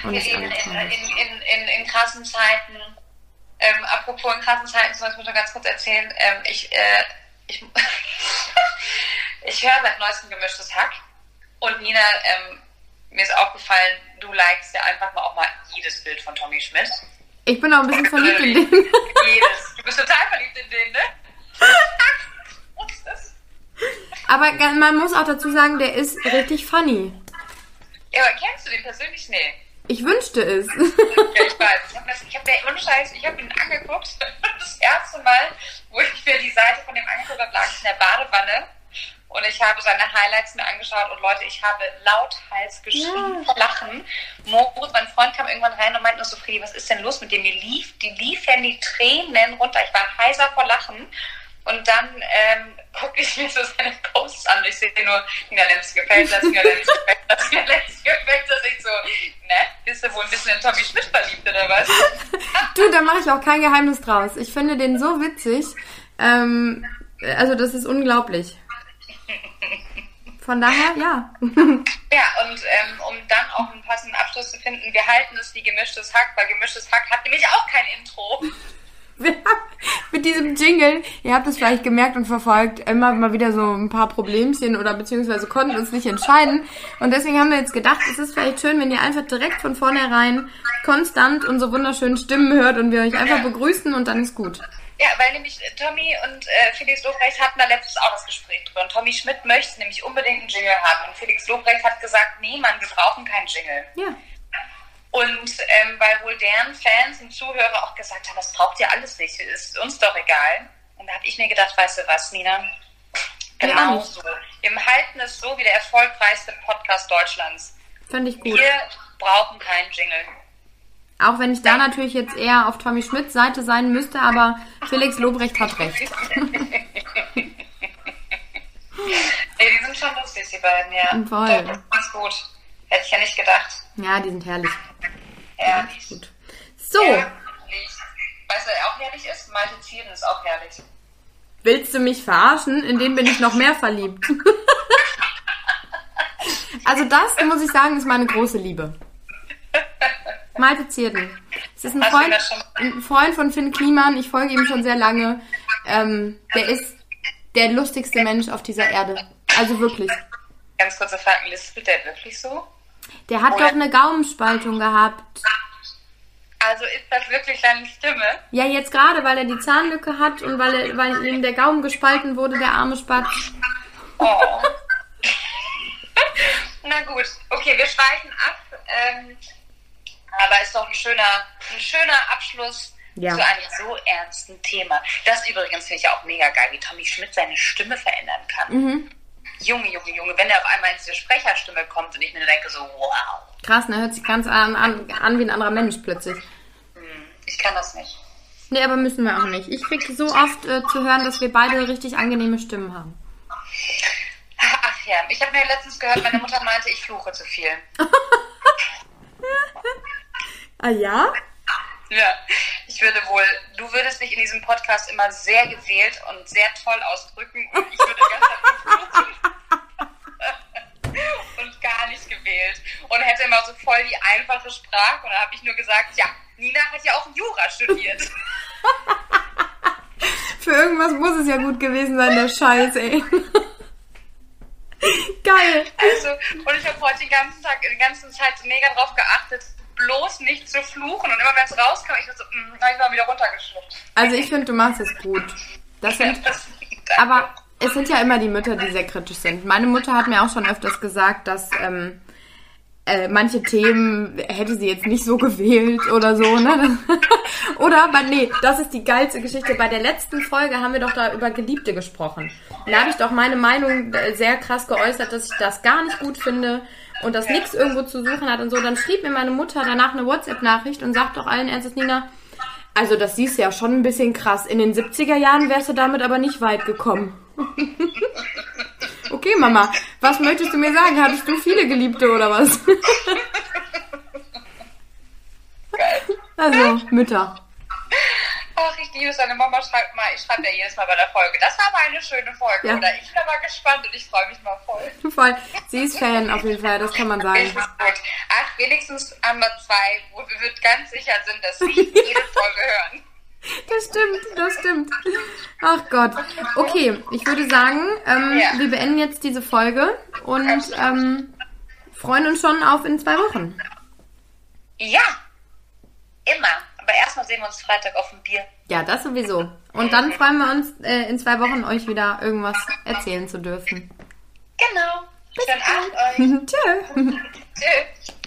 Und Wir leben in, in, in, in krassen Zeiten. Ähm, apropos in krassen Zeiten, das muss ich noch ganz kurz erzählen. Ähm, ich äh, ich, ich höre seit neuestem gemischtes Hack. Und Nina, ähm, mir ist aufgefallen, du likest ja einfach mal auch mal jedes Bild von Tommy Schmidt. Ich bin auch ein bisschen verliebt in den. Jedes. Du bist total verliebt in den, ne? Aber man muss auch dazu sagen, der ist richtig funny. Ja, aber kennst du den persönlich? Nee. Ich wünschte es. Ja, ich weiß. Ich habe hab ohne Scheiß, ich habe ihn angeguckt. Das erste Mal, wo ich mir die Seite von dem angeguckt habe, lag ich in der Badewanne. Und ich habe seine Highlights mir angeschaut. Und Leute, ich habe lauthals geschrien vor Lachen. Moritz, mein Freund, kam irgendwann rein und meinte nur so, Friedi, was ist denn los mit dir? Mir lief, die liefen die Tränen runter. Ich war heiser vor Lachen. Und dann ähm, gucke ich mir so seine Posts an. Ich sehe nur, Nina Lenz gefällt das, Nina Lenz gefällt das, Nina Lenz gefällt das. Ich so, ne? Bist du wohl ein bisschen in Tommy Schmidt verliebt oder was? Du, da mache ich auch kein Geheimnis draus. Ich finde den so witzig. Ähm, also das ist unglaublich. Von daher, ja. Ja, und ähm, um dann auch einen passenden Abschluss zu finden, wir halten es wie gemischtes Hack, weil gemischtes Hack hat nämlich auch kein Intro. Wir haben mit diesem Jingle, ihr habt es vielleicht gemerkt und verfolgt, immer mal wieder so ein paar Problemchen oder beziehungsweise konnten uns nicht entscheiden. Und deswegen haben wir jetzt gedacht, es ist vielleicht schön, wenn ihr einfach direkt von vornherein konstant unsere wunderschönen Stimmen hört und wir euch einfach begrüßen und dann ist gut. Ja, weil nämlich Tommy und äh, Felix Lobrecht hatten da letztes auch das Gespräch drüber. Und Tommy Schmidt möchte nämlich unbedingt einen Jingle haben. Und Felix Lobrecht hat gesagt, nee, Mann, wir brauchen keinen Jingle. Ja. Und ähm, weil wohl deren Fans und Zuhörer auch gesagt haben, das braucht ihr alles nicht, ist uns doch egal. Und da habe ich mir gedacht, weißt du was, Nina? Genau so. Wir halten es so wie der erfolgreichste Podcast Deutschlands. Fand ich gut. Wir brauchen keinen Jingle. Auch wenn ich da natürlich jetzt eher auf Tommy Schmidts Seite sein müsste, aber Felix Lobrecht hat recht. Nee, die sind schon lustig, die beiden, ja. Voll. Ganz gut. Hätte ich ja nicht gedacht. Ja, die sind herrlich. Ja. Gut. So, Herrlich. Weißt du, auch herrlich ist? Malte Zieren ist auch herrlich. willst du mich verarschen? In den bin ich noch mehr verliebt. Also das, muss ich sagen, ist meine große Liebe. Malte Zierden. Es ist ein Freund, ein Freund von Finn Kliman. Ich folge ihm schon sehr lange. Ähm, der ist der lustigste Mensch auf dieser Erde. Also wirklich. Ganz kurze Frage, lispelt der wirklich so? Der hat Oder- doch eine Gaumenspaltung gehabt. Also ist das wirklich deine Stimme? Ja, jetzt gerade, weil er die Zahnlücke hat und weil, er, weil ihm der Gaumen gespalten wurde, der arme Spatz. Oh. Na gut, okay, wir schweifen ab. Ähm, aber ist doch ein schöner, ein schöner Abschluss Ja. zu einem so ernsten Thema. Das übrigens finde ich ja auch mega geil, wie Tommy Schmidt seine Stimme verändern kann. Mhm. Junge, Junge, Junge, wenn er auf einmal in diese Sprecherstimme kommt und ich mir denke so, wow, Krass, ne? Hört sich ganz an, an, an wie ein anderer Mensch plötzlich. ich kann das nicht. Nee, aber müssen wir auch nicht. Ich krieg so oft äh, zu hören, dass wir beide richtig angenehme Stimmen haben. Ach ja, ich habe mir letztens gehört, meine Mutter meinte, ich fluche zu viel. Ah ja? Ja, ich würde wohl, du würdest dich in diesem Podcast immer sehr gewählt und sehr toll ausdrücken und ich würde ganz und gar nicht gewählt und hätte immer so voll die einfache Sprache und dann habe ich nur gesagt, ja, Nina hat ja auch Jura studiert. Für irgendwas muss es ja gut gewesen sein, der Scheiß, ey. Geil. Also, und ich habe heute den ganzen Tag, die ganze Zeit mega drauf geachtet, bloß nicht zu fluchen und immer wenn es rauskam, ich war so, mm, hab ich mal wieder runtergeschluckt. Also ich finde, du machst es gut. Das sind, aber es sind ja immer die Mütter, die sehr kritisch sind. Meine Mutter hat mir auch schon öfters gesagt, dass ähm, äh, manche Themen hätte sie jetzt nicht so gewählt oder so, ne? oder, aber nee, das ist die geilste Geschichte. Bei der letzten Folge haben wir doch da über Geliebte gesprochen. Da habe ich doch meine Meinung äh, sehr krass geäußert, dass ich das gar nicht gut finde und dass nichts irgendwo zu suchen hat und so. Dann schrieb mir meine Mutter danach eine WhatsApp-Nachricht und sagt doch allen Ernstes, Nina, also das siehst ja schon ein bisschen krass. In den 70er Jahren wärst du damit aber nicht weit gekommen. okay, Mama, was möchtest du mir sagen? Hattest du viele Geliebte oder was? also, Mütter. Ach, ich liebe es, deine Mama schreibt mal, ich schreibe ja jedes Mal bei der Folge. Das war aber eine schöne Folge, Ja. oder? Ich bin aber gespannt und ich freue mich mal voll. Voll. Sie ist Fan auf jeden Fall, das kann man sagen. Ach, wenigstens haben wir zwei, wo wir wir ganz sicher sind, dass sie jede Folge hören. Das stimmt, das stimmt. Ach Gott. Okay, ich würde sagen, ähm, Ja. wir beenden jetzt diese Folge und ähm, freuen uns schon auf in zwei Wochen. Ja, immer. Aber erstmal sehen wir uns Freitag auf dem Bier. Ja, das sowieso. Und dann freuen wir uns, äh, in zwei Wochen euch wieder irgendwas erzählen zu dürfen. Genau. Schönen Abend euch. Tschö. Tschüss.